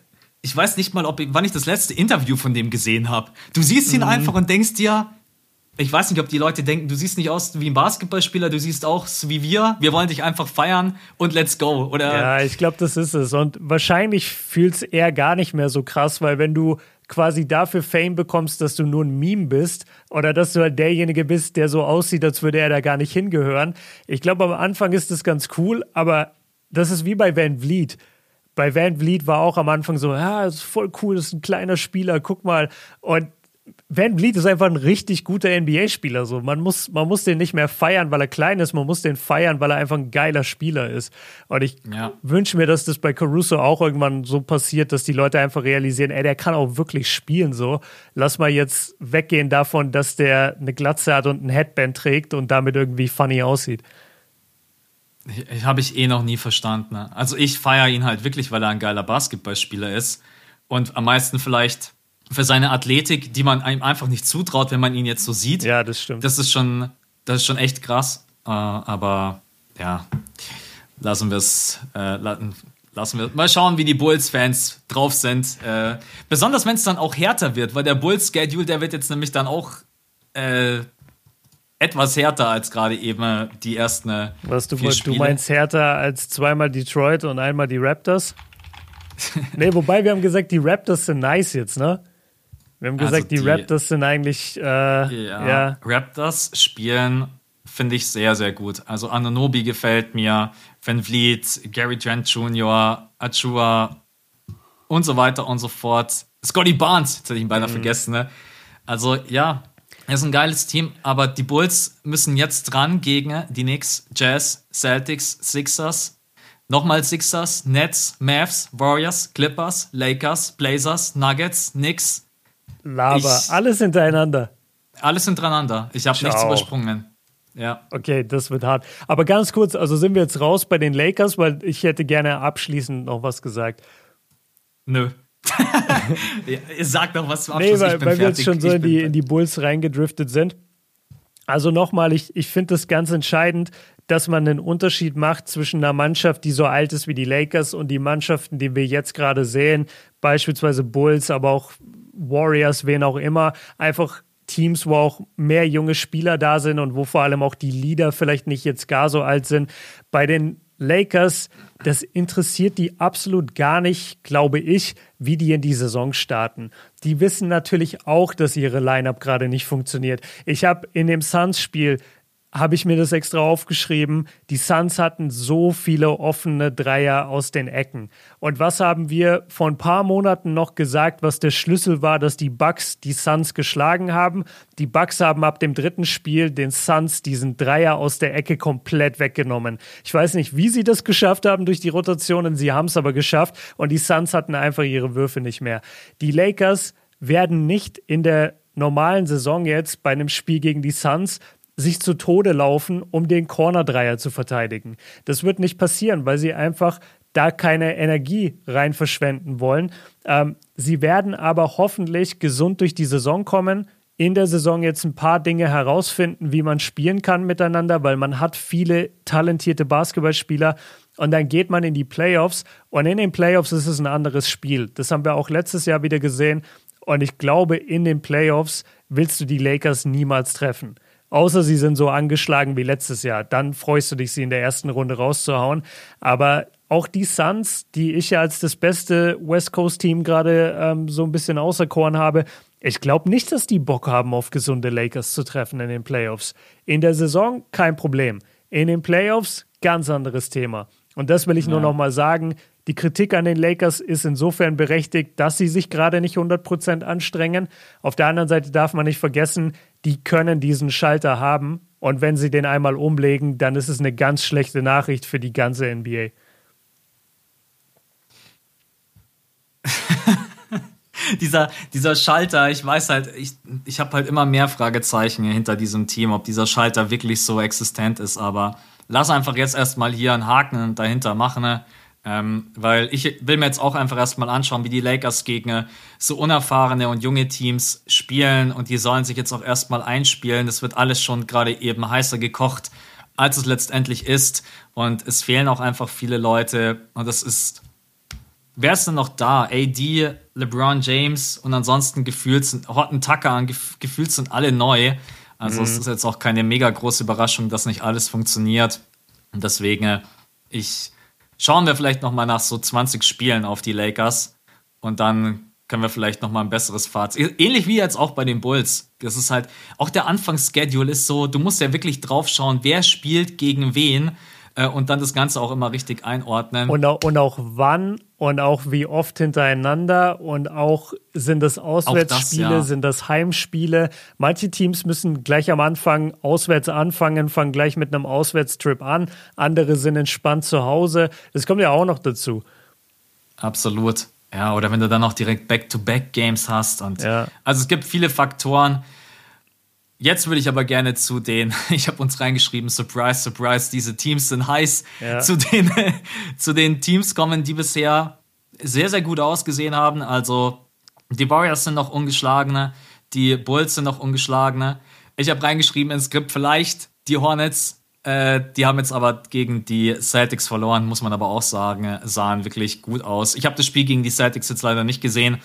ich weiß nicht mal, ob, wann ich das letzte Interview von dem gesehen habe. Du siehst ihn mhm. einfach und denkst dir, ich weiß nicht, ob die Leute denken, du siehst nicht aus wie ein Basketballspieler, du siehst auch wie wir. Wir wollen dich einfach feiern und let's go. Oder ja, ich glaube, das ist es. Und wahrscheinlich fühlt es er gar nicht mehr so krass, weil wenn du quasi dafür Fame bekommst, dass du nur ein Meme bist oder dass du halt derjenige bist, der so aussieht, als würde er da gar nicht hingehören. Ich glaube, am Anfang ist das ganz cool, aber das ist wie bei Van Vliet. Bei Van Vliet war auch am Anfang so, ja, ist voll cool, ist ein kleiner Spieler, guck mal. Und Van Vliet ist einfach ein richtig guter NBA-Spieler. So. Man, muss, man muss den nicht mehr feiern, weil er klein ist, man muss den feiern, weil er einfach ein geiler Spieler ist. Und ich ja. wünsche mir, dass das bei Caruso auch irgendwann so passiert, dass die Leute einfach realisieren, ey, der kann auch wirklich spielen. So. Lass mal jetzt weggehen davon, dass der eine Glatze hat und ein Headband trägt und damit irgendwie funny aussieht. Habe ich eh noch nie verstanden. Ne? Also ich feiere ihn halt wirklich, weil er ein geiler Basketballspieler ist. Und am meisten vielleicht für seine Athletik, die man einem einfach nicht zutraut, wenn man ihn jetzt so sieht. Ja, das stimmt. Das ist schon, das ist schon echt krass. Äh, aber ja, lassen wir es, äh, lassen wir mal schauen, wie die Bulls-Fans drauf sind. Äh, besonders wenn es dann auch härter wird, weil der Bulls-Schedule, der wird jetzt nämlich dann auch äh, etwas härter als gerade eben die ersten. Äh, Was du, du meinst härter als zweimal Detroit und einmal die Raptors? nee, wobei wir haben gesagt, die Raptors sind nice jetzt, ne? Wir haben gesagt, also die, die, Raptors sind eigentlich. Äh, ja, ja, Raptors spielen, finde ich, sehr, sehr gut. Also Anonobi gefällt mir, Van Vliet, Gary Trent Jr., Achua und so weiter und so fort. Scotty Barnes, jetzt hätte ich ihn beinahe mhm. vergessen. Ne? Also ja, er ist ein geiles Team, aber die Bulls müssen jetzt dran gegen die Knicks, Jazz, Celtics, Sixers, nochmal Sixers, Nets, Mavs, Warriors, Clippers, Lakers, Blazers, Nuggets, Knicks, Laber. Ich, alles hintereinander. Alles hintereinander. Ich habe nichts übersprungen. Ja. Okay, das wird hart. Aber ganz kurz, also sind wir jetzt raus bei den Lakers, weil ich hätte gerne abschließend noch was gesagt. Nö. Ihr sagt doch was zum Abschluss. Nee, weil, weil wir jetzt schon so in die, in die Bulls reingedriftet sind. Also nochmal, ich, ich finde das ganz entscheidend, dass man einen Unterschied macht zwischen einer Mannschaft, die so alt ist wie die Lakers und die Mannschaften, die wir jetzt gerade sehen, beispielsweise Bulls, aber auch Warriors, wen auch immer, einfach Teams, wo auch mehr junge Spieler da sind und wo vor allem auch die Leader vielleicht nicht jetzt gar so alt sind. Bei den Lakers, das interessiert die absolut gar nicht, glaube ich, wie die in die Saison starten. Die wissen natürlich auch, dass ihre Lineup gerade nicht funktioniert. Ich habe in dem Suns-Spiel habe ich mir das extra aufgeschrieben. Die Suns hatten so viele offene Dreier aus den Ecken. Und was haben wir vor ein paar Monaten noch gesagt, was der Schlüssel war, dass die Bucks die Suns geschlagen haben? Die Bucks haben ab dem dritten Spiel den Suns diesen Dreier aus der Ecke komplett weggenommen. Ich weiß nicht, wie sie das geschafft haben durch die Rotationen, sie haben es aber geschafft und die Suns hatten einfach ihre Würfe nicht mehr. Die Lakers werden nicht in der normalen Saison jetzt bei einem Spiel gegen die Suns sich zu Tode laufen, um den Corner-Dreier zu verteidigen. Das wird nicht passieren, weil sie einfach da keine Energie rein verschwenden wollen. Ähm, sie werden aber hoffentlich gesund durch die Saison kommen, in der Saison jetzt ein paar Dinge herausfinden, wie man spielen kann miteinander, weil man hat viele talentierte Basketballspieler und dann geht man in die Playoffs und in den Playoffs ist es ein anderes Spiel. Das haben wir auch letztes Jahr wieder gesehen und ich glaube, in den Playoffs willst du die Lakers niemals treffen. Außer sie sind so angeschlagen wie letztes Jahr. Dann freust du dich, sie in der ersten Runde rauszuhauen. Aber auch die Suns, die ich ja als das beste West Coast-Team gerade ähm, so ein bisschen auserkoren habe, ich glaube nicht, dass die Bock haben, auf gesunde Lakers zu treffen in den Playoffs. In der Saison kein Problem. In den Playoffs ganz anderes Thema. Und das will ich ja. nur noch mal sagen. Die Kritik an den Lakers ist insofern berechtigt, dass sie sich gerade nicht 100% anstrengen. Auf der anderen Seite darf man nicht vergessen, die können diesen Schalter haben. Und wenn sie den einmal umlegen, dann ist es eine ganz schlechte Nachricht für die ganze NBA. dieser, dieser Schalter, ich weiß halt, ich, ich habe halt immer mehr Fragezeichen hinter diesem Team, ob dieser Schalter wirklich so existent ist, aber lass einfach jetzt erstmal hier einen Haken dahinter machen, ne? Ähm, weil ich will mir jetzt auch einfach erstmal anschauen, wie die Lakers gegen so unerfahrene und junge Teams spielen und die sollen sich jetzt auch erstmal einspielen. Das wird alles schon gerade eben heißer gekocht, als es letztendlich ist und es fehlen auch einfach viele Leute und das ist wer ist denn noch da? AD, LeBron James und ansonsten gefühlt sind Horton Tucker, gefühlt sind alle neu. Also mhm. es ist jetzt auch keine mega große Überraschung, dass nicht alles funktioniert. Und deswegen, äh, ich schauen wir vielleicht noch mal nach so 20 Spielen auf die Lakers und dann können wir vielleicht noch mal ein besseres Fazit. Ähnlich wie jetzt auch bei den Bulls. Das ist halt auch der Anfangsschedule ist so, du musst ja wirklich drauf schauen, wer spielt gegen wen äh, und dann das Ganze auch immer richtig einordnen. Und auch, und auch wann und auch wie oft hintereinander und auch sind das Auswärtsspiele, ja. sind das Heimspiele. Manche Teams müssen gleich am Anfang auswärts anfangen, fangen gleich mit einem Auswärtstrip an. Andere sind entspannt zu Hause. Das kommt ja auch noch dazu. Absolut. Ja, oder wenn du dann auch direkt Back-to-Back-Games hast. Und ja. Also es gibt viele Faktoren. Jetzt würde ich aber gerne zu den, ich habe uns reingeschrieben, Surprise, Surprise, diese Teams sind heiß, ja. zu, den, zu den Teams kommen, die bisher sehr, sehr gut ausgesehen haben. Also die Warriors sind noch ungeschlagene, die Bulls sind noch ungeschlagene. Ich habe reingeschrieben ins Skript, vielleicht die Hornets, äh, die haben jetzt aber gegen die Celtics verloren, muss man aber auch sagen, sahen wirklich gut aus. Ich habe das Spiel gegen die Celtics jetzt leider nicht gesehen,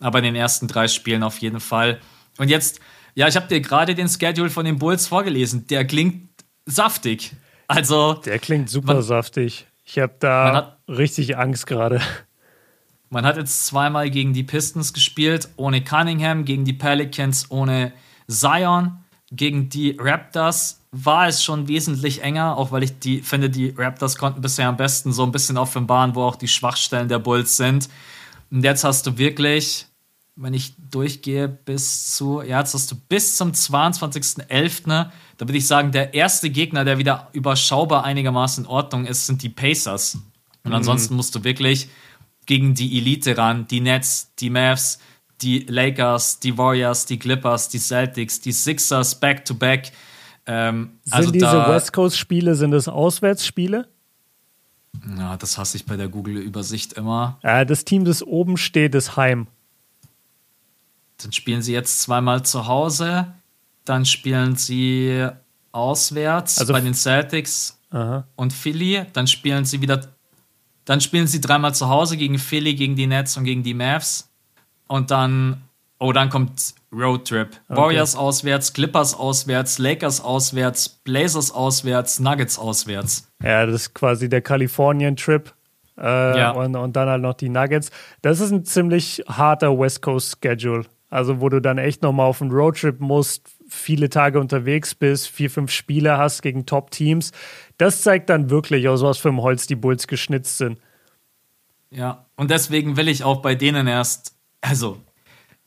aber in den ersten drei Spielen auf jeden Fall. Und jetzt ja, ich habe dir gerade den Schedule von den Bulls vorgelesen. Der klingt saftig. Also. Der klingt super man, saftig. Ich habe da hat, richtig Angst gerade. Man hat jetzt zweimal gegen die Pistons gespielt, ohne Cunningham, gegen die Pelicans ohne Zion, gegen die Raptors war es schon wesentlich enger, auch weil ich die finde, die Raptors konnten bisher am besten so ein bisschen offenbaren, wo auch die Schwachstellen der Bulls sind. Und jetzt hast du wirklich wenn ich durchgehe bis zu, ja, jetzt hast du bis zum 22.11., da würde ich sagen, der erste Gegner, der wieder überschaubar einigermaßen in Ordnung ist, sind die Pacers. Und mhm. ansonsten musst du wirklich gegen die Elite ran, die Nets, die Mavs, die Lakers, die Warriors, die Clippers, die Celtics, die Sixers, back-to-back. Ähm, sind also diese West Coast-Spiele, sind es Auswärtsspiele? Ja, das hasse ich bei der Google-Übersicht immer. Ja, das Team, das oben steht, ist Heim. Dann spielen sie jetzt zweimal zu Hause. Dann spielen sie auswärts also bei den Celtics aha. und Philly. Dann spielen sie wieder. Dann spielen sie dreimal zu Hause gegen Philly, gegen die Nets und gegen die Mavs. Und dann, oh, dann kommt Roadtrip. Okay. Warriors auswärts, Clippers auswärts, Lakers auswärts, Blazers auswärts, Nuggets auswärts. Ja, das ist quasi der Kalifornien-Trip. Äh, ja. und, und dann halt noch die Nuggets. Das ist ein ziemlich harter West Coast Schedule. Also, wo du dann echt nochmal auf einen Roadtrip musst, viele Tage unterwegs bist, vier, fünf Spiele hast gegen Top-Teams. Das zeigt dann wirklich, aus was für einem Holz die Bulls geschnitzt sind. Ja, und deswegen will ich auch bei denen erst, also,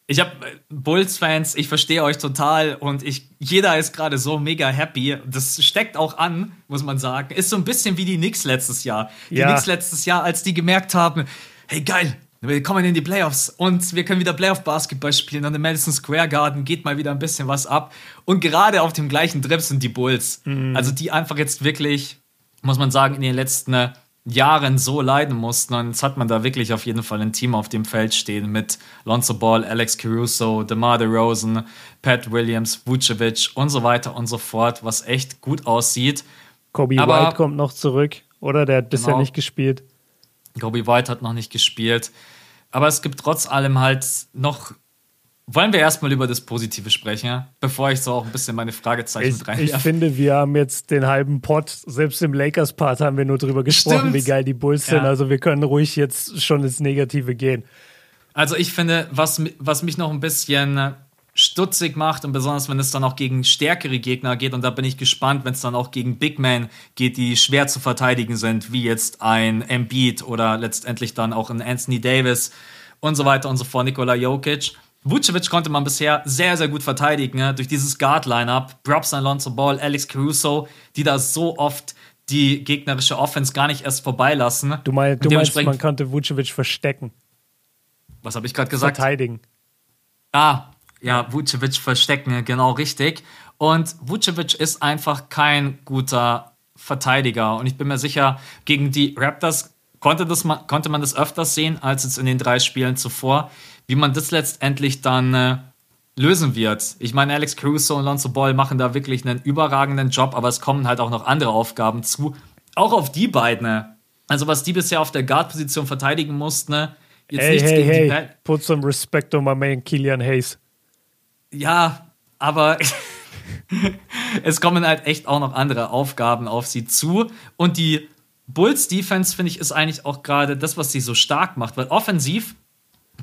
ich habe Bulls-Fans, ich verstehe euch total und ich, jeder ist gerade so mega happy. Das steckt auch an, muss man sagen. Ist so ein bisschen wie die Knicks letztes Jahr. Die ja. Knicks letztes Jahr, als die gemerkt haben, hey geil, wir kommen in die Playoffs und wir können wieder Playoff-Basketball spielen und im Madison Square Garden geht mal wieder ein bisschen was ab. Und gerade auf dem gleichen Trip sind die Bulls. Mhm. Also die einfach jetzt wirklich, muss man sagen, in den letzten Jahren so leiden mussten. Und jetzt hat man da wirklich auf jeden Fall ein Team auf dem Feld stehen mit Lonzo Ball, Alex Caruso, DeMar DeRozan, Pat Williams, Vucevic und so weiter und so fort, was echt gut aussieht. Kobe Aber, White kommt noch zurück, oder? Der hat bisher genau, nicht gespielt. Kobe White hat noch nicht gespielt. Aber es gibt trotz allem halt noch. Wollen wir erstmal über das Positive sprechen, bevor ich so auch ein bisschen meine Fragezeichen ich, reinwerfe? Ich finde, wir haben jetzt den halben Pot, selbst im Lakers-Part haben wir nur drüber gesprochen, Stimmt. wie geil die Bulls sind. Ja. Also wir können ruhig jetzt schon ins Negative gehen. Also ich finde, was, was mich noch ein bisschen stutzig macht und besonders wenn es dann auch gegen stärkere Gegner geht und da bin ich gespannt, wenn es dann auch gegen Big Men geht, die schwer zu verteidigen sind, wie jetzt ein Embiid oder letztendlich dann auch ein Anthony Davis und so weiter und so fort, Nikola Jokic. Vucevic konnte man bisher sehr, sehr gut verteidigen, ja, durch dieses Guard-Line-Up. Props an Lonzo Ball, Alex Caruso, die da so oft die gegnerische Offense gar nicht erst vorbeilassen. Du, mein, du meinst, man konnte Vucevic verstecken. Was habe ich gerade gesagt? Verteidigen. Ah, ja, Vucevic verstecken, genau richtig. Und Vucevic ist einfach kein guter Verteidiger. Und ich bin mir sicher, gegen die Raptors konnte, das, konnte man das öfters sehen als jetzt in den drei Spielen zuvor. Wie man das letztendlich dann äh, lösen wird. Ich meine, Alex Caruso und Lonzo Ball machen da wirklich einen überragenden Job, aber es kommen halt auch noch andere Aufgaben zu. Auch auf die beiden. Also, was die bisher auf der Guard-Position verteidigen mussten. Jetzt hey, hey, hey, put some respect on my man Killian Hayes. Ja, aber es kommen halt echt auch noch andere Aufgaben auf sie zu. Und die Bulls Defense, finde ich, ist eigentlich auch gerade das, was sie so stark macht. Weil offensiv,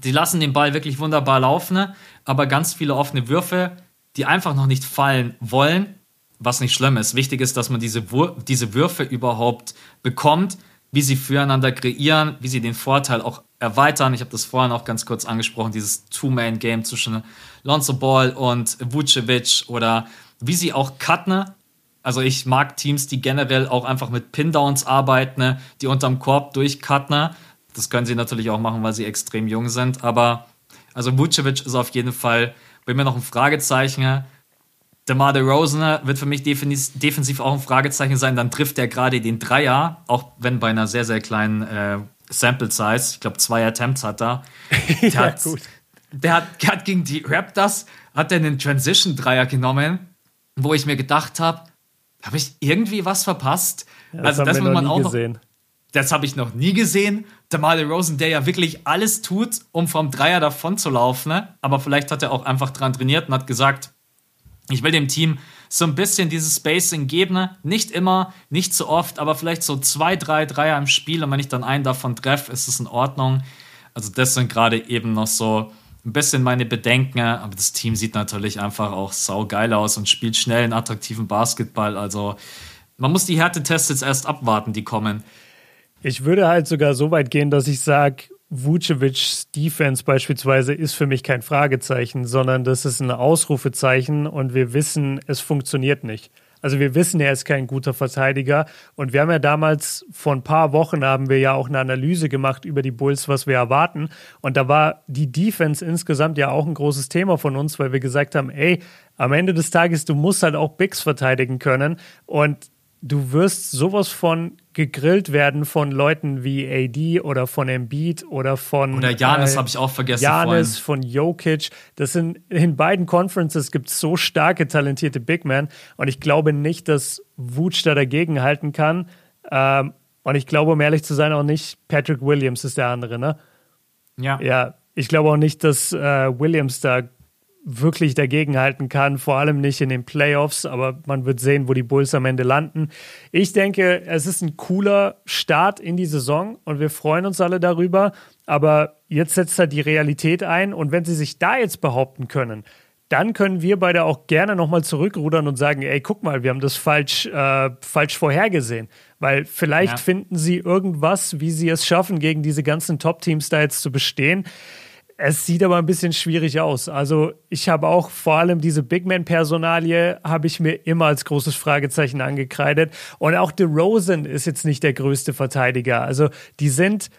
sie lassen den Ball wirklich wunderbar laufen, aber ganz viele offene Würfe, die einfach noch nicht fallen wollen, was nicht schlimm ist. Wichtig ist, dass man diese, Wur diese Würfe überhaupt bekommt, wie sie füreinander kreieren, wie sie den Vorteil auch erweitern. Ich habe das vorhin auch ganz kurz angesprochen, dieses Two-Man-Game zwischen Lonzo Ball und Vucevic oder wie sie auch cutten. Also ich mag Teams, die generell auch einfach mit Pin-Downs arbeiten, die unterm Korb durchcutten. Das können sie natürlich auch machen, weil sie extrem jung sind. Aber also Vucevic ist auf jeden Fall bei mir noch ein Fragezeichen. DeMar DeRozan wird für mich defensiv auch ein Fragezeichen sein. Dann trifft er gerade den Dreier, auch wenn bei einer sehr, sehr kleinen äh, Sample Size. Ich glaube, zwei Attempts hat er. Der, ja, hat, gut. Der, hat, der hat gegen die Raptors hat er einen Transition-Dreier genommen, wo ich mir gedacht habe, habe ich irgendwie was verpasst? Ja, das also, das muss man auch gesehen. noch. Das habe ich noch nie gesehen. Der Male Rosen, der ja wirklich alles tut, um vom Dreier davon zu laufen. Ne? Aber vielleicht hat er auch einfach dran trainiert und hat gesagt, ich will dem Team so ein bisschen dieses Spacing geben. Ne? Nicht immer, nicht so oft, aber vielleicht so zwei, drei Dreier im Spiel. Und wenn ich dann einen davon treffe, ist es in Ordnung. Also, das sind gerade eben noch so ein bisschen meine Bedenken. Aber das Team sieht natürlich einfach auch saugeil aus und spielt schnell einen attraktiven Basketball. Also, man muss die Härtetests jetzt erst abwarten, die kommen. Ich würde halt sogar so weit gehen, dass ich sage, Vucevic's Defense beispielsweise ist für mich kein Fragezeichen, sondern das ist ein Ausrufezeichen und wir wissen, es funktioniert nicht. Also wir wissen, er ist kein guter Verteidiger. Und wir haben ja damals vor ein paar Wochen haben wir ja auch eine Analyse gemacht über die Bulls, was wir erwarten. Und da war die Defense insgesamt ja auch ein großes Thema von uns, weil wir gesagt haben, ey, am Ende des Tages, du musst halt auch Bigs verteidigen können. Und du wirst sowas von gegrillt werden von Leuten wie AD oder von Embiid oder von oder Janis äh, habe ich auch vergessen Janis von Jokic. Das sind in beiden Conferences gibt es so starke talentierte Big Men. Und ich glaube nicht dass Vooch da dagegen halten kann. Ähm, und ich glaube um ehrlich zu sein auch nicht Patrick Williams ist der andere ne? Ja. Ja ich glaube auch nicht dass äh, Williams da wirklich dagegenhalten kann, vor allem nicht in den Playoffs, aber man wird sehen, wo die Bulls am Ende landen. Ich denke, es ist ein cooler Start in die Saison und wir freuen uns alle darüber, aber jetzt setzt halt die Realität ein und wenn sie sich da jetzt behaupten können, dann können wir beide auch gerne nochmal zurückrudern und sagen, ey, guck mal, wir haben das falsch, äh, falsch vorhergesehen. Weil vielleicht ja. finden sie irgendwas, wie sie es schaffen, gegen diese ganzen Top-Teams da jetzt zu bestehen. Es sieht aber ein bisschen schwierig aus. Also ich habe auch vor allem diese Big Man-Personalie habe ich mir immer als großes Fragezeichen angekreidet. Und auch DeRozan ist jetzt nicht der größte Verteidiger. Also die sind,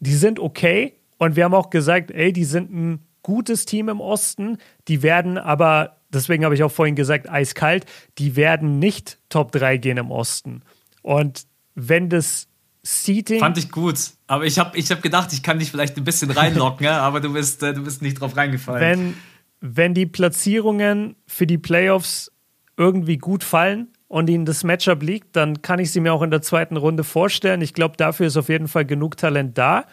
die sind okay. Und wir haben auch gesagt, ey, die sind ein gutes Team im Osten. Die werden aber, deswegen habe ich auch vorhin gesagt, eiskalt, die werden nicht Top 3 gehen im Osten. Und wenn das Seating. Fand ich gut. Aber ich habe ich hab gedacht, ich kann dich vielleicht ein bisschen reinlocken, aber du bist, äh, du bist nicht drauf reingefallen. Wenn, wenn die Platzierungen für die Playoffs irgendwie gut fallen und ihnen das Matchup liegt, dann kann ich sie mir auch in der zweiten Runde vorstellen. Ich glaube, dafür ist auf jeden Fall genug Talent da.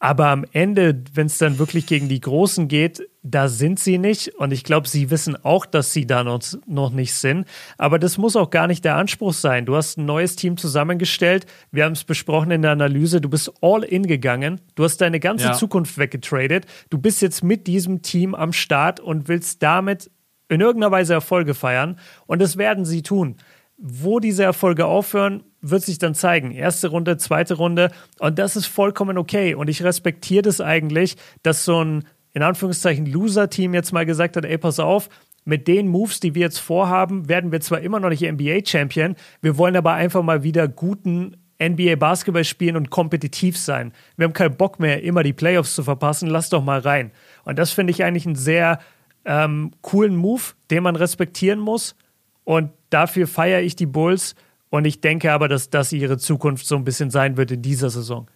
Aber am Ende, wenn es dann wirklich gegen die Großen geht, da sind sie nicht. Und ich glaube, sie wissen auch, dass sie da noch, noch nicht sind. Aber das muss auch gar nicht der Anspruch sein. Du hast ein neues Team zusammengestellt. Wir haben es besprochen in der Analyse. Du bist all in gegangen. Du hast deine ganze ja. Zukunft weggetradet. Du bist jetzt mit diesem Team am Start und willst damit in irgendeiner Weise Erfolge feiern. Und das werden sie tun. Wo diese Erfolge aufhören, wird sich dann zeigen. Erste Runde, zweite Runde. Und das ist vollkommen okay. Und ich respektiere das eigentlich, dass so ein, in Anführungszeichen, Loser-Team jetzt mal gesagt hat, ey, pass auf, mit den Moves, die wir jetzt vorhaben, werden wir zwar immer noch nicht NBA-Champion, wir wollen aber einfach mal wieder guten NBA-Basketball spielen und kompetitiv sein. Wir haben keinen Bock mehr, immer die Playoffs zu verpassen, lass doch mal rein. Und das finde ich eigentlich einen sehr ähm, coolen Move, den man respektieren muss. Und dafür feiere ich die Bulls. Und ich denke aber, dass das ihre Zukunft so ein bisschen sein wird in dieser Saison.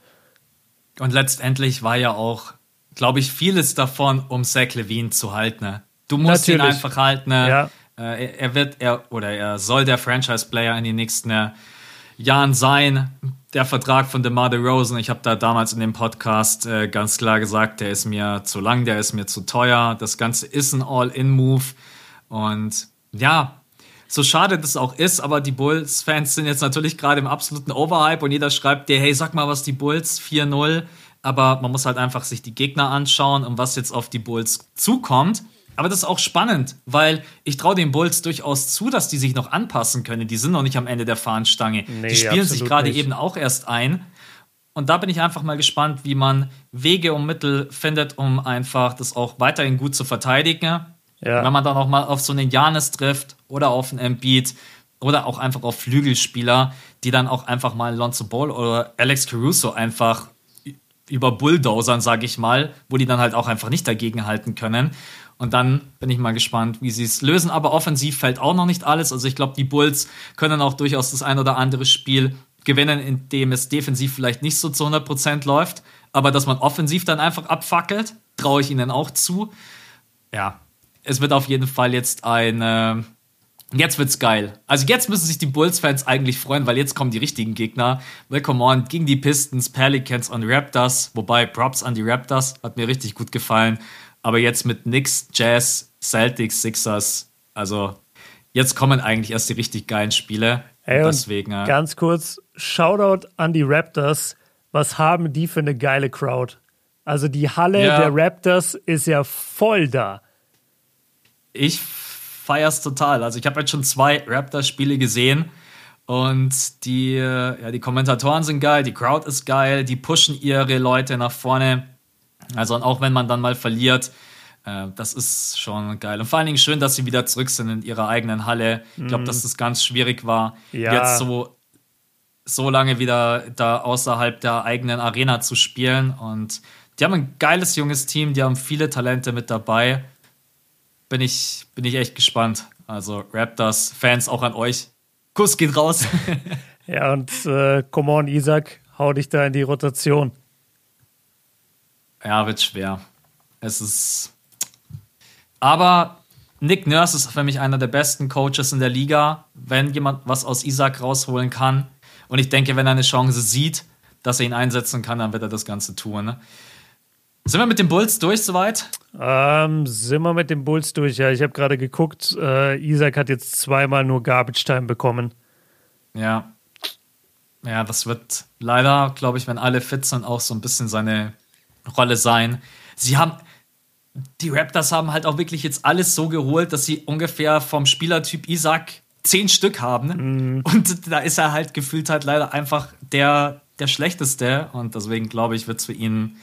Und letztendlich war ja auch, glaube ich, vieles davon, um Zach Levine zu halten. Ne? Du musst Natürlich. ihn einfach halten. Ne? Ja. Äh, er wird, er oder er soll der Franchise-Player in den nächsten äh, Jahren sein. Der Vertrag von DeMar DeRozan, ich habe da damals in dem Podcast äh, ganz klar gesagt, der ist mir zu lang, der ist mir zu teuer. Das Ganze ist ein All-In-Move. Und ja, so schade das auch ist, aber die Bulls-Fans sind jetzt natürlich gerade im absoluten Overhype und jeder schreibt dir, hey, sag mal was, die Bulls 4-0. Aber man muss halt einfach sich die Gegner anschauen und was jetzt auf die Bulls zukommt. Aber das ist auch spannend, weil ich traue den Bulls durchaus zu, dass die sich noch anpassen können. Die sind noch nicht am Ende der Fahnenstange. Nee, die spielen sich gerade eben auch erst ein. Und da bin ich einfach mal gespannt, wie man Wege und Mittel findet, um einfach das auch weiterhin gut zu verteidigen. Ja. Wenn man dann auch mal auf so einen Janis trifft oder auf einen Embiid oder auch einfach auf Flügelspieler, die dann auch einfach mal Lonzo Ball oder Alex Caruso einfach über Bulldozern, sage ich mal, wo die dann halt auch einfach nicht dagegen halten können. Und dann bin ich mal gespannt, wie sie es lösen. Aber offensiv fällt auch noch nicht alles. Also ich glaube, die Bulls können auch durchaus das ein oder andere Spiel gewinnen, indem es defensiv vielleicht nicht so zu 100% läuft. Aber dass man offensiv dann einfach abfackelt, traue ich ihnen auch zu. Ja, es wird auf jeden Fall jetzt ein. Jetzt wird's geil. Also jetzt müssen sich die Bulls-Fans eigentlich freuen, weil jetzt kommen die richtigen Gegner. Welcome on gegen die Pistons, Pelicans und Raptors. Wobei Props an die Raptors hat mir richtig gut gefallen. Aber jetzt mit Knicks, Jazz, Celtics, Sixers. Also jetzt kommen eigentlich erst die richtig geilen Spiele. Hey, deswegen. Äh, ganz kurz, Shoutout an die Raptors. Was haben die für eine geile Crowd? Also die Halle ja. der Raptors ist ja voll da ich feier's total. Also ich habe jetzt schon zwei Raptors-Spiele gesehen und die, ja, die Kommentatoren sind geil, die Crowd ist geil, die pushen ihre Leute nach vorne. Also auch wenn man dann mal verliert, äh, das ist schon geil. Und vor allen Dingen schön, dass sie wieder zurück sind in ihrer eigenen Halle. Ich glaube, mhm. dass das ganz schwierig war, ja. jetzt so, so lange wieder da außerhalb der eigenen Arena zu spielen. Und die haben ein geiles junges Team, die haben viele Talente mit dabei bin ich, bin ich echt gespannt. Also Raptors-Fans auch an euch. Kuss geht raus. ja, und äh, come on, Isaac, hau dich da in die Rotation. Ja, wird schwer. Es ist. Aber Nick Nurse ist für mich einer der besten Coaches in der Liga, wenn jemand was aus Isaac rausholen kann. Und ich denke, wenn er eine Chance sieht, dass er ihn einsetzen kann, dann wird er das Ganze tun. Ne? Sind wir mit den Bulls durch soweit? Ähm, sind wir mit den Bulls durch, ja. Ich habe gerade geguckt, äh, Isaac hat jetzt zweimal nur Garbage Time bekommen. Ja. Ja, das wird leider, glaube ich, wenn alle fit sind, auch so ein bisschen seine Rolle sein. Sie haben, die Raptors haben halt auch wirklich jetzt alles so geholt, dass sie ungefähr vom Spielertyp Isaac zehn Stück haben. Mm. Und da ist er halt gefühlt halt leider einfach der, der Schlechteste. Und deswegen glaube ich, wird es für ihn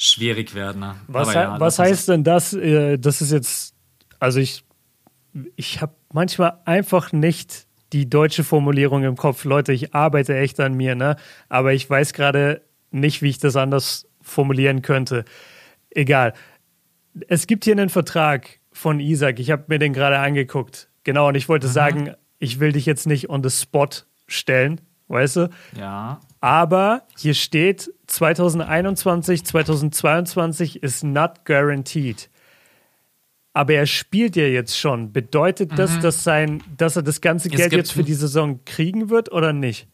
schwierig werden. Ne? Was, ja, was heißt denn das? Äh, das ist jetzt, also ich, ich habe manchmal einfach nicht die deutsche Formulierung im Kopf. Leute, ich arbeite echt an mir, ne? Aber ich weiß gerade nicht, wie ich das anders formulieren könnte. Egal. Es gibt hier einen Vertrag von Isaac. Ich habe mir den gerade angeguckt. Genau, und ich wollte mhm. sagen, ich will dich jetzt nicht on the spot stellen, weißt du? Ja. Aber hier steht 2021, 2022 ist not guaranteed. Aber er spielt ja jetzt schon. Bedeutet das, mhm. dass, sein, dass er das ganze Geld jetzt für die Saison kriegen wird oder nicht?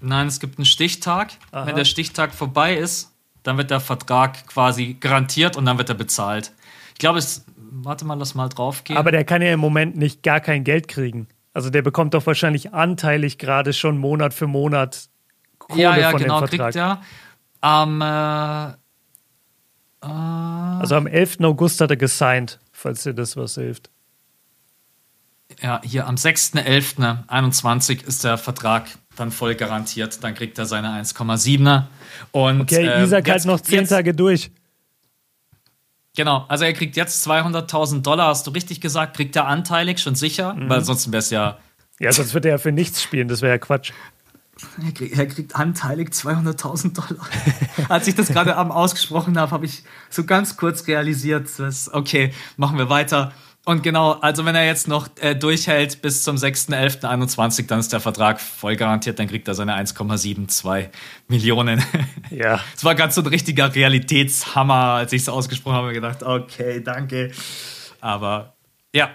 Nein, es gibt einen Stichtag. Aha. Wenn der Stichtag vorbei ist, dann wird der Vertrag quasi garantiert und dann wird er bezahlt. Ich glaube, es. Warte mal, lass mal drauf gehen. Aber der kann ja im Moment nicht gar kein Geld kriegen. Also der bekommt doch wahrscheinlich anteilig gerade schon Monat für Monat Kohle ja, ja, von genau, dem Vertrag. kriegt er. Am äh, äh, also am 11. August hat er gesigned, falls dir das was hilft. Ja, hier am 6.11.21 ist der Vertrag dann voll garantiert. Dann kriegt er seine 1,7er. Und, okay, äh, Isaac jetzt, halt noch 10 jetzt, Tage durch. Genau, also er kriegt jetzt 200.000 Dollar, hast du richtig gesagt, kriegt er anteilig, schon sicher, mhm. weil ansonsten wäre es ja. Ja, sonst würde er ja für nichts spielen, das wäre ja Quatsch. Er kriegt, er kriegt anteilig 200.000 Dollar. Als ich das gerade ausgesprochen habe, habe ich so ganz kurz realisiert, dass, okay, machen wir weiter. Und genau, also wenn er jetzt noch äh, durchhält bis zum 6.11.21, dann ist der Vertrag voll garantiert, dann kriegt er seine 1,72 Millionen. Ja. Es war ganz so ein richtiger Realitätshammer, als ich es ausgesprochen habe, gedacht, okay, danke. Aber ja,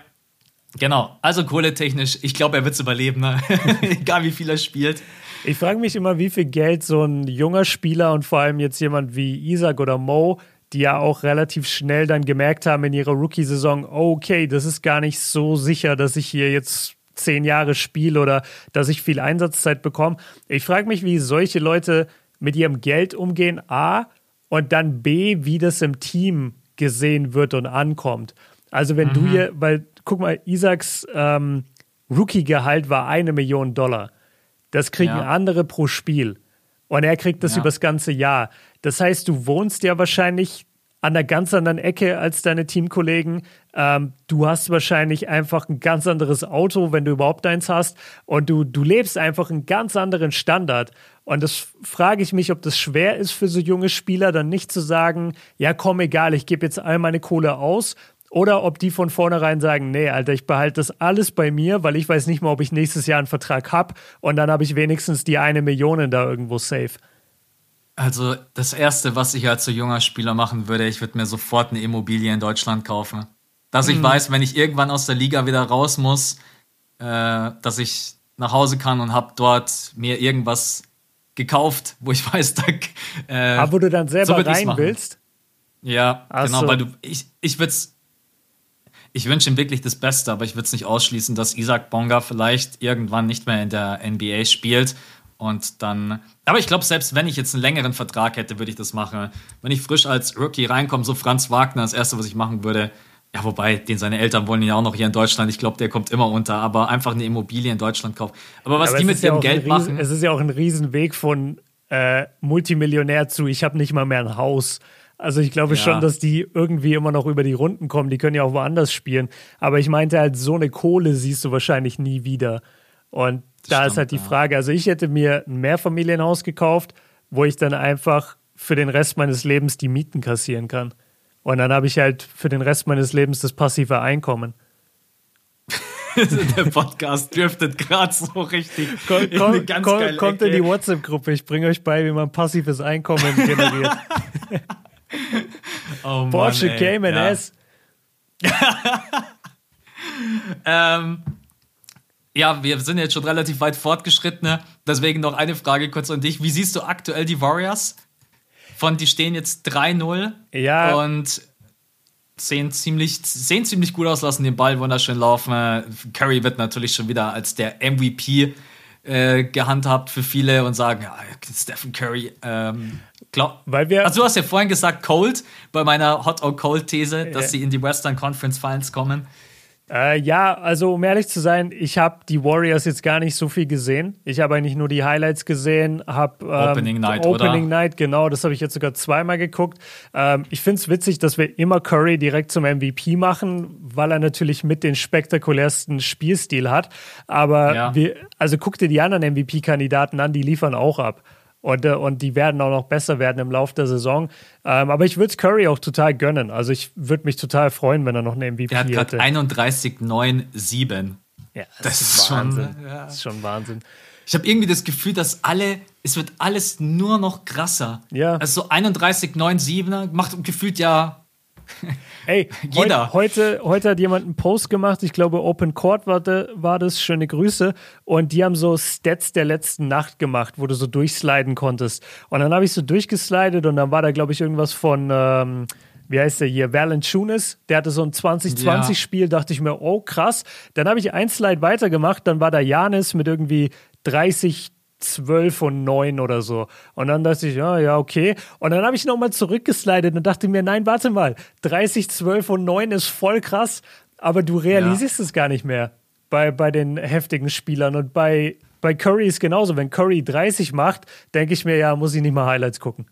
genau. Also kohletechnisch, ich glaube, er wird es überleben, ne? egal wie viel er spielt. Ich frage mich immer, wie viel Geld so ein junger Spieler und vor allem jetzt jemand wie Isaac oder Mo, die ja auch relativ schnell dann gemerkt haben in ihrer Rookie-Saison, okay, das ist gar nicht so sicher, dass ich hier jetzt zehn Jahre spiele oder dass ich viel Einsatzzeit bekomme. Ich frage mich, wie solche Leute mit ihrem Geld umgehen, A, und dann B, wie das im Team gesehen wird und ankommt. Also wenn mhm. du hier, weil, guck mal, Isaacs ähm, Rookie-Gehalt war eine Million Dollar. Das kriegen ja. andere pro Spiel. Und er kriegt das ja. übers ganze Jahr. Das heißt, du wohnst ja wahrscheinlich an einer ganz anderen Ecke als deine Teamkollegen. Ähm, du hast wahrscheinlich einfach ein ganz anderes Auto, wenn du überhaupt eins hast. Und du, du lebst einfach einen ganz anderen Standard. Und das frage ich mich, ob das schwer ist für so junge Spieler, dann nicht zu sagen, ja komm, egal, ich gebe jetzt all meine Kohle aus, oder ob die von vornherein sagen, nee, Alter, ich behalte das alles bei mir, weil ich weiß nicht mal, ob ich nächstes Jahr einen Vertrag habe und dann habe ich wenigstens die eine Million da irgendwo safe. Also das Erste, was ich als so junger Spieler machen würde, ich würde mir sofort eine Immobilie in Deutschland kaufen. Dass ich mhm. weiß, wenn ich irgendwann aus der Liga wieder raus muss, äh, dass ich nach Hause kann und habe dort mir irgendwas gekauft, wo ich weiß, da, äh, Aber wo du dann selber so rein willst? Ja, Ach genau, so. weil du, ich, ich würde es ich wünsche ihm wirklich das Beste, aber ich würde es nicht ausschließen, dass Isaac Bonga vielleicht irgendwann nicht mehr in der NBA spielt. Und dann. Aber ich glaube, selbst wenn ich jetzt einen längeren Vertrag hätte, würde ich das machen. Wenn ich frisch als Rookie reinkomme, so Franz Wagner, das erste, was ich machen würde, ja, wobei, den seine Eltern wollen ihn ja auch noch hier in Deutschland. Ich glaube, der kommt immer unter, aber einfach eine Immobilie in Deutschland kaufen. Aber was aber die mit ihrem ja Geld Riesen, machen. Es ist ja auch ein Riesenweg von äh, Multimillionär zu, ich habe nicht mal mehr ein Haus. Also ich glaube ja. schon, dass die irgendwie immer noch über die Runden kommen. Die können ja auch woanders spielen. Aber ich meinte halt, so eine Kohle siehst du wahrscheinlich nie wieder. Und das da stimmt, ist halt die Frage. Also ich hätte mir ein Mehrfamilienhaus gekauft, wo ich dann einfach für den Rest meines Lebens die Mieten kassieren kann. Und dann habe ich halt für den Rest meines Lebens das passive Einkommen. Der Podcast driftet gerade so richtig. Komm, komm, in komm, kommt in die WhatsApp-Gruppe. Ich bringe euch bei, wie man passives Einkommen generiert. oh Porsche Mann, Cayman ja. S. ähm, ja, wir sind jetzt schon relativ weit fortgeschritten. Deswegen noch eine Frage kurz an dich. Wie siehst du aktuell die Warriors? Von die stehen jetzt 3-0 ja. und sehen ziemlich, sehen ziemlich gut aus, lassen den Ball wunderschön laufen. Curry wird natürlich schon wieder als der MVP äh, gehandhabt für viele und sagen, ja, Stephen Curry. Ähm, glaub, Weil wir also du hast ja vorhin gesagt, Cold, bei meiner Hot or Cold These, dass sie in die Western Conference Finals kommen. Äh, ja, also um ehrlich zu sein, ich habe die Warriors jetzt gar nicht so viel gesehen. Ich habe eigentlich nur die Highlights gesehen, habe ähm, Opening Night, Opening oder? Night, genau, das habe ich jetzt sogar zweimal geguckt. Ähm, ich finde es witzig, dass wir immer Curry direkt zum MVP machen, weil er natürlich mit den spektakulärsten Spielstil hat. Aber ja. wir, also guck dir die anderen MVP-Kandidaten an, die liefern auch ab. Und, äh, und die werden auch noch besser werden im Laufe der Saison. Ähm, aber ich würde es Curry auch total gönnen. Also ich würde mich total freuen, wenn er noch eine MVP hätte. Er hat gerade 31,97. Ja, das, das ist, Wahnsinn. Schon, ja. Das ist schon Wahnsinn. Ich habe irgendwie das Gefühl, dass alle, es wird alles nur noch krasser. Ja. Also so 31,97er macht gefühlt ja Ey, Jeder. Heut, heute, heute hat jemand einen Post gemacht, ich glaube Open Court war, de, war das, schöne Grüße. Und die haben so Stats der letzten Nacht gemacht, wo du so durchsliden konntest. Und dann habe ich so durchgeslidet und dann war da, glaube ich, irgendwas von, ähm, wie heißt der hier, Valanciunas, der hatte so ein 2020-Spiel, ja. dachte ich mir, oh krass. Dann habe ich ein Slide weitergemacht, dann war da Janis mit irgendwie 30 12 und 9 oder so. Und dann dachte ich, ja, ja, okay. Und dann habe ich nochmal zurückgeslidet und dachte mir, nein, warte mal, 30, 12 und 9 ist voll krass, aber du realisierst ja. es gar nicht mehr bei, bei den heftigen Spielern. Und bei, bei Curry ist genauso. Wenn Curry 30 macht, denke ich mir, ja, muss ich nicht mal Highlights gucken.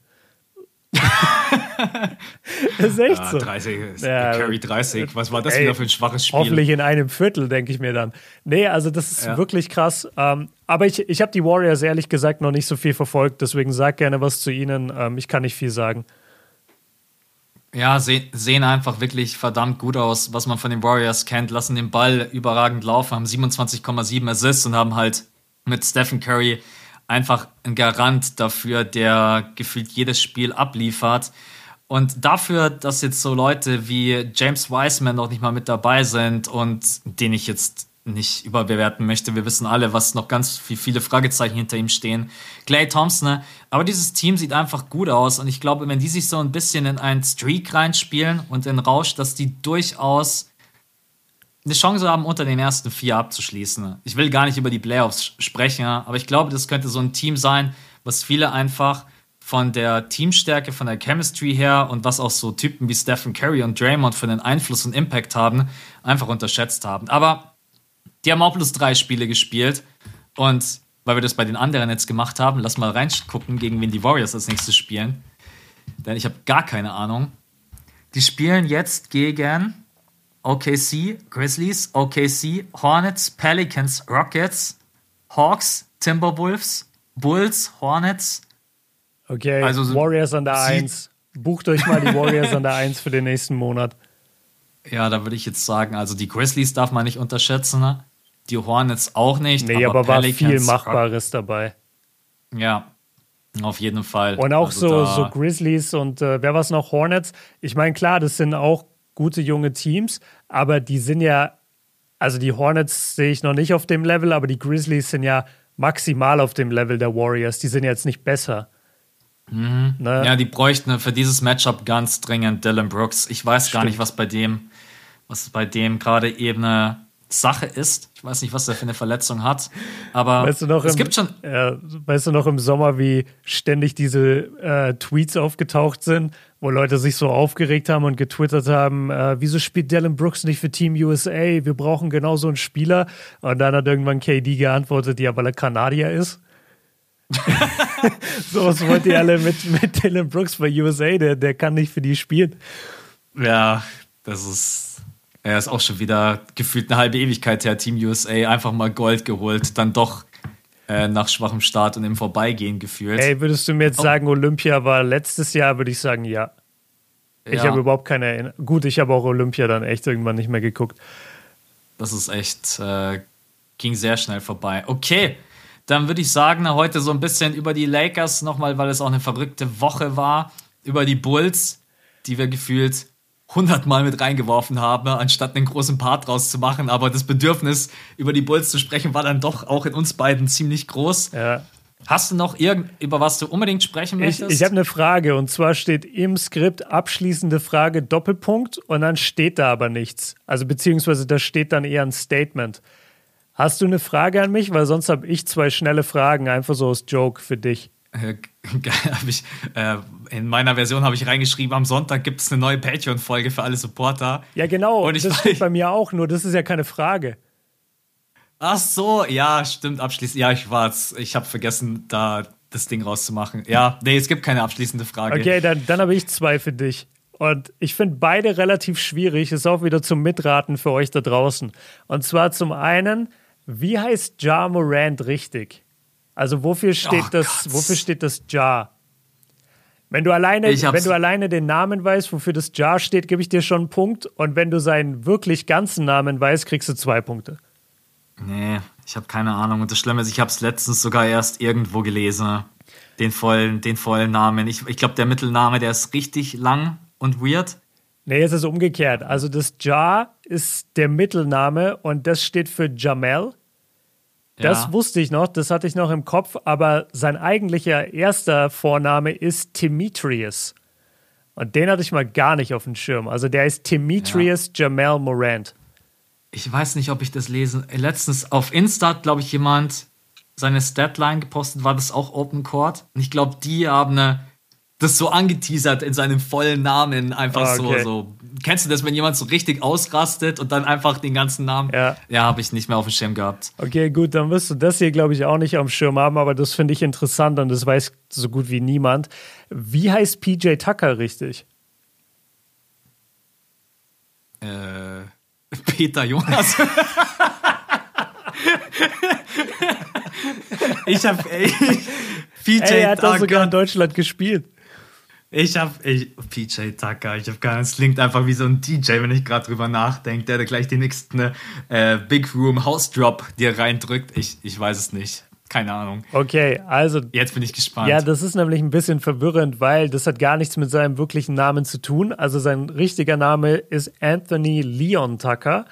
ist echt ja, so. 30, ja, Carry 30. Was war das ey, wieder für ein schwaches Spiel? Hoffentlich in einem Viertel, denke ich mir dann. Nee, also das ist ja. wirklich krass. Ähm, aber ich, ich habe die Warriors ehrlich gesagt noch nicht so viel verfolgt, deswegen sag gerne was zu ihnen. Ähm, ich kann nicht viel sagen. Ja, seh, sehen einfach wirklich verdammt gut aus, was man von den Warriors kennt. Lassen den Ball überragend laufen, haben 27,7 Assists und haben halt mit Stephen Curry einfach ein Garant dafür, der gefühlt jedes Spiel abliefert. Und dafür, dass jetzt so Leute wie James Wiseman noch nicht mal mit dabei sind und den ich jetzt nicht überbewerten möchte, wir wissen alle, was noch ganz viel, viele Fragezeichen hinter ihm stehen. Clay Thompson, ne? aber dieses Team sieht einfach gut aus und ich glaube, wenn die sich so ein bisschen in einen Streak reinspielen und in Rausch, dass die durchaus eine Chance haben, unter den ersten vier abzuschließen. Ich will gar nicht über die Playoffs sprechen, aber ich glaube, das könnte so ein Team sein, was viele einfach von der Teamstärke, von der Chemistry her und was auch so Typen wie Stephen Curry und Draymond für den Einfluss und Impact haben, einfach unterschätzt haben. Aber die haben auch plus drei Spiele gespielt und weil wir das bei den anderen jetzt gemacht haben, lass mal reingucken, gegen wen die Warriors als nächstes spielen. Denn ich habe gar keine Ahnung. Die spielen jetzt gegen OKC, Grizzlies, OKC, Hornets, Pelicans, Rockets, Hawks, Timberwolves, Bulls, Hornets. Okay, also so Warriors an der 1. Bucht euch mal die Warriors an der 1 für den nächsten Monat. Ja, da würde ich jetzt sagen, also die Grizzlies darf man nicht unterschätzen, ne? Die Hornets auch nicht. Nee, aber, aber war viel Machbares dabei. Ja, auf jeden Fall. Und auch also so, so Grizzlies und äh, wer war es noch? Hornets. Ich meine, klar, das sind auch gute junge Teams, aber die sind ja, also die Hornets sehe ich noch nicht auf dem Level, aber die Grizzlies sind ja maximal auf dem Level der Warriors. Die sind jetzt nicht besser. Mhm. Ne? Ja, die bräuchten für dieses Matchup ganz dringend Dylan Brooks. Ich weiß Stimmt. gar nicht, was bei dem, was bei dem gerade eben eine Sache ist. Ich weiß nicht, was er für eine Verletzung hat, aber weißt du noch es im, gibt schon. Ja, weißt du noch im Sommer, wie ständig diese äh, Tweets aufgetaucht sind, wo Leute sich so aufgeregt haben und getwittert haben, äh, wieso spielt Dylan Brooks nicht für Team USA? Wir brauchen genau so einen Spieler. Und dann hat irgendwann KD geantwortet, ja, weil er Kanadier ist. so was wollt ihr alle mit, mit Dylan Brooks bei USA, der, der kann nicht für die spielen. Ja, das ist er ist auch schon wieder gefühlt eine halbe Ewigkeit her, Team USA, einfach mal Gold geholt, dann doch äh, nach schwachem Start und im Vorbeigehen gefühlt. Ey, würdest du mir jetzt oh. sagen, Olympia war letztes Jahr, würde ich sagen, ja. Ich ja. habe überhaupt keine Erinnerung. Gut, ich habe auch Olympia dann echt irgendwann nicht mehr geguckt. Das ist echt, äh, ging sehr schnell vorbei. Okay, dann würde ich sagen, heute so ein bisschen über die Lakers nochmal, weil es auch eine verrückte Woche war, über die Bulls, die wir gefühlt hundertmal mit reingeworfen haben, anstatt einen großen Part draus zu machen. Aber das Bedürfnis, über die Bulls zu sprechen, war dann doch auch in uns beiden ziemlich groß. Ja. Hast du noch irgend über was du unbedingt sprechen möchtest? Ich, ich habe eine Frage und zwar steht im Skript abschließende Frage Doppelpunkt und dann steht da aber nichts. Also beziehungsweise da steht dann eher ein Statement. Hast du eine Frage an mich? Weil sonst habe ich zwei schnelle Fragen, einfach so als Joke für dich. Äh, ich, äh, in meiner Version habe ich reingeschrieben, am Sonntag gibt es eine neue Patreon-Folge für alle Supporter. Ja, genau. Und ich, das steht bei mir auch, nur das ist ja keine Frage. Ach so, ja, stimmt, abschließend. Ja, ich war's. Ich habe vergessen, da das Ding rauszumachen. Ja, nee, es gibt keine abschließende Frage. Okay, dann, dann habe ich zwei für dich. Und ich finde beide relativ schwierig. Ist auch wieder zum Mitraten für euch da draußen. Und zwar zum einen, wie heißt Ja Morant richtig? Also wofür steht Oh das, Gott. wofür steht das Jar? Wenn du alleine, wenn du alleine den Namen weißt, wofür das Jar steht, gebe ich dir schon einen Punkt. Und wenn du seinen wirklich ganzen Namen weißt, kriegst du zwei Punkte. Nee, ich habe keine Ahnung. Und das Schlimme ist, ich habe es letztens sogar erst irgendwo gelesen. Den vollen, den vollen Namen. Ich, ich glaube, der Mittelname, der ist richtig lang und weird. Nee, es ist umgekehrt. Also das Jar ist der Mittelname und das steht für Jamel. Das Ja. wusste ich noch, das hatte ich noch im Kopf, aber sein eigentlicher erster Vorname ist Demetrius. Und den hatte ich mal gar nicht auf dem Schirm. Also der ist Demetrius Jamel Morant. Ich weiß nicht, ob ich das lese. Letztens auf Insta hat, glaube ich, jemand seine Statline gepostet. War das auch Open Court? Und ich glaube, die haben eine, das so angeteasert in seinem vollen Namen. Einfach Ah, okay. so, so. Kennst du das, wenn jemand so richtig ausrastet und dann einfach den ganzen Namen? Ja. Ja, habe ich nicht mehr auf dem Schirm gehabt. Okay, gut, dann wirst du das hier, glaube ich, auch nicht am Schirm haben, aber das finde ich interessant und das weiß so gut wie niemand. Wie heißt PJ Tucker richtig? Äh, Peter Jonas. ich habe PJ Ey, er hat doch sogar Tucker. in Deutschland gespielt. Ich habe ich, PJ Tucker. Ich habe gar. Es klingt einfach wie so ein DJ, wenn ich gerade drüber nachdenke, der da gleich den nächsten äh, Big Room House Drop dir reindrückt. Ich, ich weiß es nicht. Keine Ahnung. Okay, also Jetzt bin ich gespannt. Ja, das ist nämlich ein bisschen verwirrend, weil das hat gar nichts mit seinem wirklichen Namen zu tun. Also sein richtiger Name ist Anthony Leon Tucker,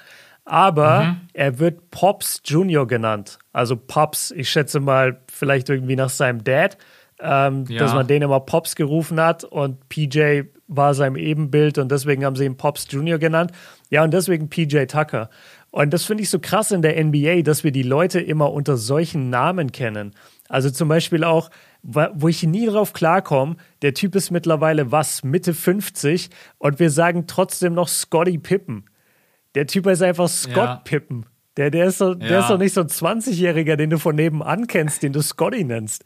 aber Mhm. er wird Pops Junior genannt. Also Pops, ich schätze mal vielleicht irgendwie nach seinem Dad, ähm, Ja. dass man den immer Pops gerufen hat und PJ war sein Ebenbild und deswegen haben sie ihn Pops Junior genannt. Ja, und deswegen PJ Tucker. Und das finde ich so krass in der NBA, dass wir die Leute immer unter solchen Namen kennen. Also zum Beispiel auch, wo ich nie drauf klarkomme, der Typ ist mittlerweile was, Mitte 50 und wir sagen trotzdem noch Scotty Pippen. Der Typ ist einfach Scott Ja. Pippen. Der, der, ist so, der Ja. ist doch nicht so ein 20-Jähriger, den du von nebenan kennst, den du Scotty nennst.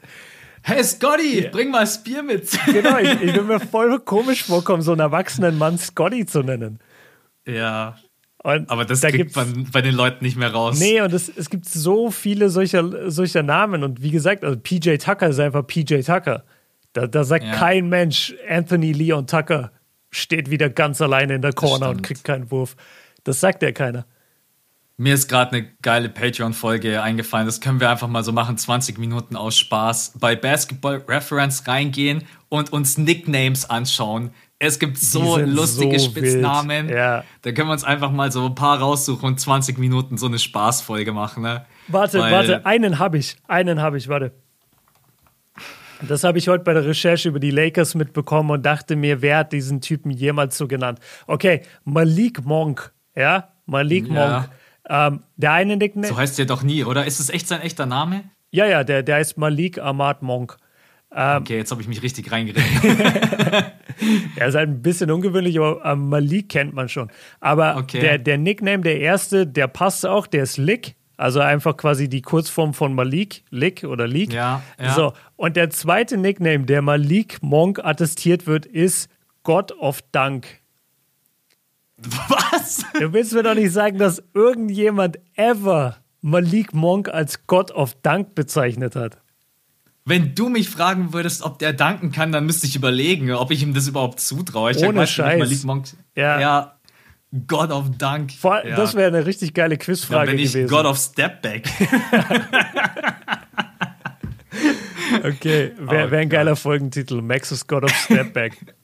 Hey Scotty, bring mal das Bier mit. Genau, ich, ich will mir voll komisch vorkommen, so einen erwachsenen Mann Scotty zu nennen. ja, Und aber das da kriegt man bei den Leuten nicht mehr raus. Nee, und es, es gibt so viele solcher, solcher Namen. Und wie gesagt, also PJ Tucker ist einfach PJ Tucker. Da, da sagt Ja. kein Mensch, Anthony Leon Tucker steht wieder ganz alleine in der Corner und kriegt keinen Wurf. Das sagt ja keiner. Mir ist gerade eine geile Patreon-Folge eingefallen. Das können wir einfach mal so machen: 20 Minuten aus Spaß. Bei Basketball Reference reingehen und uns Nicknames anschauen. Es gibt so lustige so Spitznamen. ja. Da können wir uns einfach mal so ein paar raussuchen und 20 Minuten so eine Spaßfolge machen. Ne? Warte, Weil- warte, einen habe ich. Einen habe ich, warte. Das habe ich heute bei der Recherche über die Lakers mitbekommen und dachte mir, wer hat diesen Typen jemals so genannt? Okay, Malik Monk, ja? Malik Ja. Monk. Ähm, der eine Nickname. So heißt der doch nie, oder? Ist es echt sein echter Name? Ja, ja, der, der heißt Malik Ahmad Monk. Ähm. Okay, jetzt habe ich mich richtig reingeredet. Er ist halt ein bisschen ungewöhnlich, aber äh, Malik kennt man schon. Aber Okay. der, der Nickname, der erste, der passt auch, der ist Lick. Also einfach quasi die Kurzform von Malik, Lick oder Leak. Ja, ja. So, und der zweite Nickname, der Malik Monk attestiert wird, ist God of Dunk. Was? Du willst mir doch nicht sagen, dass irgendjemand ever Malik Monk als God of Dunk bezeichnet hat. Wenn du mich fragen würdest, ob der danken kann, dann müsste ich überlegen, ob ich ihm das überhaupt zutraue. Ich Ohne Scheiß. Malik Monk, Ja. ja. God of Dunk. Vor, ja. Das wäre eine richtig geile Quizfrage ich gewesen. God of Stepback. okay, wäre Oh wär ein Gott. geiler Folgentitel. Max's God of Stepback.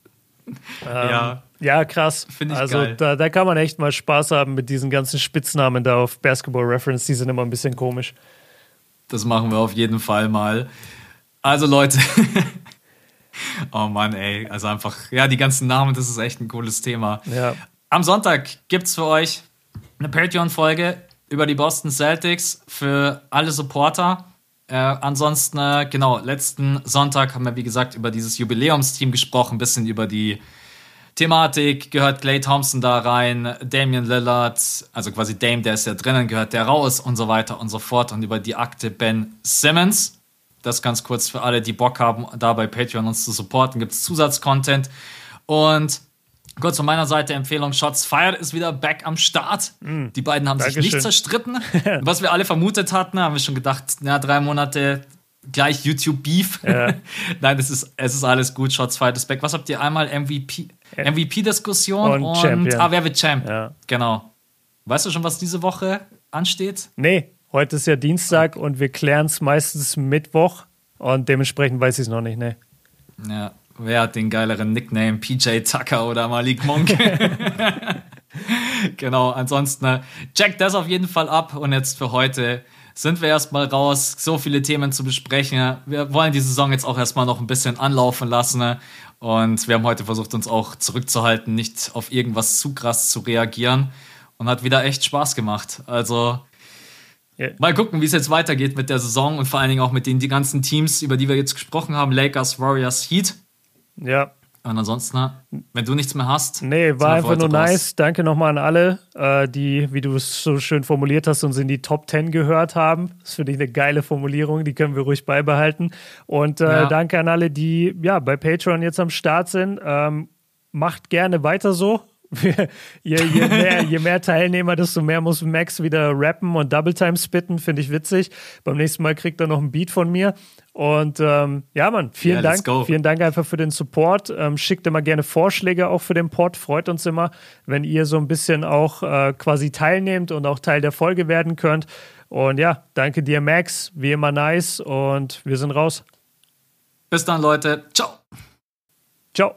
ja. Ja, krass. Finde ich also geil. Da, da kann man echt mal Spaß haben mit diesen ganzen Spitznamen da auf Basketball Reference. Die sind immer ein bisschen komisch. Das machen wir auf jeden Fall mal. Also Leute. oh Mann, ey. Also einfach, ja, die ganzen Namen, das ist echt ein cooles Thema. Ja. Am Sonntag gibt's für euch eine Patreon-Folge über die Boston Celtics für alle Supporter. Äh, ansonsten, äh, genau, letzten Sonntag haben wir, wie gesagt, über dieses Jubiläumsteam gesprochen, bisschen über die Thematik, gehört Clay Thompson da rein, Damian Lillard, also quasi Dame, der ist ja drinnen, gehört der raus und so weiter und so fort und über die Akte Ben Simmons. Das ganz kurz für alle, die Bock haben, da bei Patreon uns zu supporten, gibt es Zusatzcontent. Und kurz von meiner Seite Empfehlung: Shots Fired ist wieder back am Start. Die beiden haben sich Dankeschön. nicht zerstritten. Was wir alle vermutet hatten, haben wir schon gedacht, na, drei Monate gleich YouTube Beef. Ja. Nein, es ist, es ist alles gut. Shots Fight Back. Was habt ihr einmal? MVP, MVP-Diskussion und, und Champion. ah, wer wird Champ? Ja. Genau. Weißt du schon, was diese Woche ansteht? Nee, heute ist ja Dienstag und wir klären es meistens Mittwoch und dementsprechend weiß ich es noch nicht, ne. Ja, wer hat den geileren Nickname? PJ Tucker oder Malik Monk? genau, ansonsten äh, checkt das auf jeden Fall ab und jetzt für heute sind wir erstmal raus. So viele Themen zu besprechen. Wir wollen die Saison jetzt auch erstmal noch ein bisschen anlaufen lassen. Und wir haben heute versucht, uns auch zurückzuhalten, nicht auf irgendwas zu krass zu reagieren. Und hat wieder echt Spaß gemacht. Also yeah. mal gucken, wie es jetzt weitergeht mit der Saison und vor allen Dingen auch mit den die ganzen Teams, über die wir jetzt gesprochen haben. Lakers, Warriors, Heat. Ja, und ansonsten, wenn du nichts mehr hast. Nee, war einfach nur nice. Danke nochmal an alle, äh, die, wie du es so schön formuliert hast, uns in die Top 10 gehört haben. Das finde ich eine geile Formulierung, die können wir ruhig beibehalten. Und äh, ja. danke an alle, die ja bei Patreon jetzt am Start sind. Ähm, macht gerne weiter so. je, je, mehr, je, mehr, Teilnehmer, desto mehr muss Max wieder rappen und Double Time spitten, finde ich witzig. Beim nächsten Mal kriegt er noch ein Beat von mir. Und ähm, ja, Mann, vielen yeah, Dank. Vielen Dank einfach für den Support. Ähm, schickt immer gerne Vorschläge auch für den Pod. Freut uns immer, wenn ihr so ein bisschen auch äh, quasi teilnehmt und auch Teil der Folge werden könnt. Und ja, danke dir, Max. Wie immer nice. Und wir sind raus. Bis dann, Leute. Ciao. Ciao.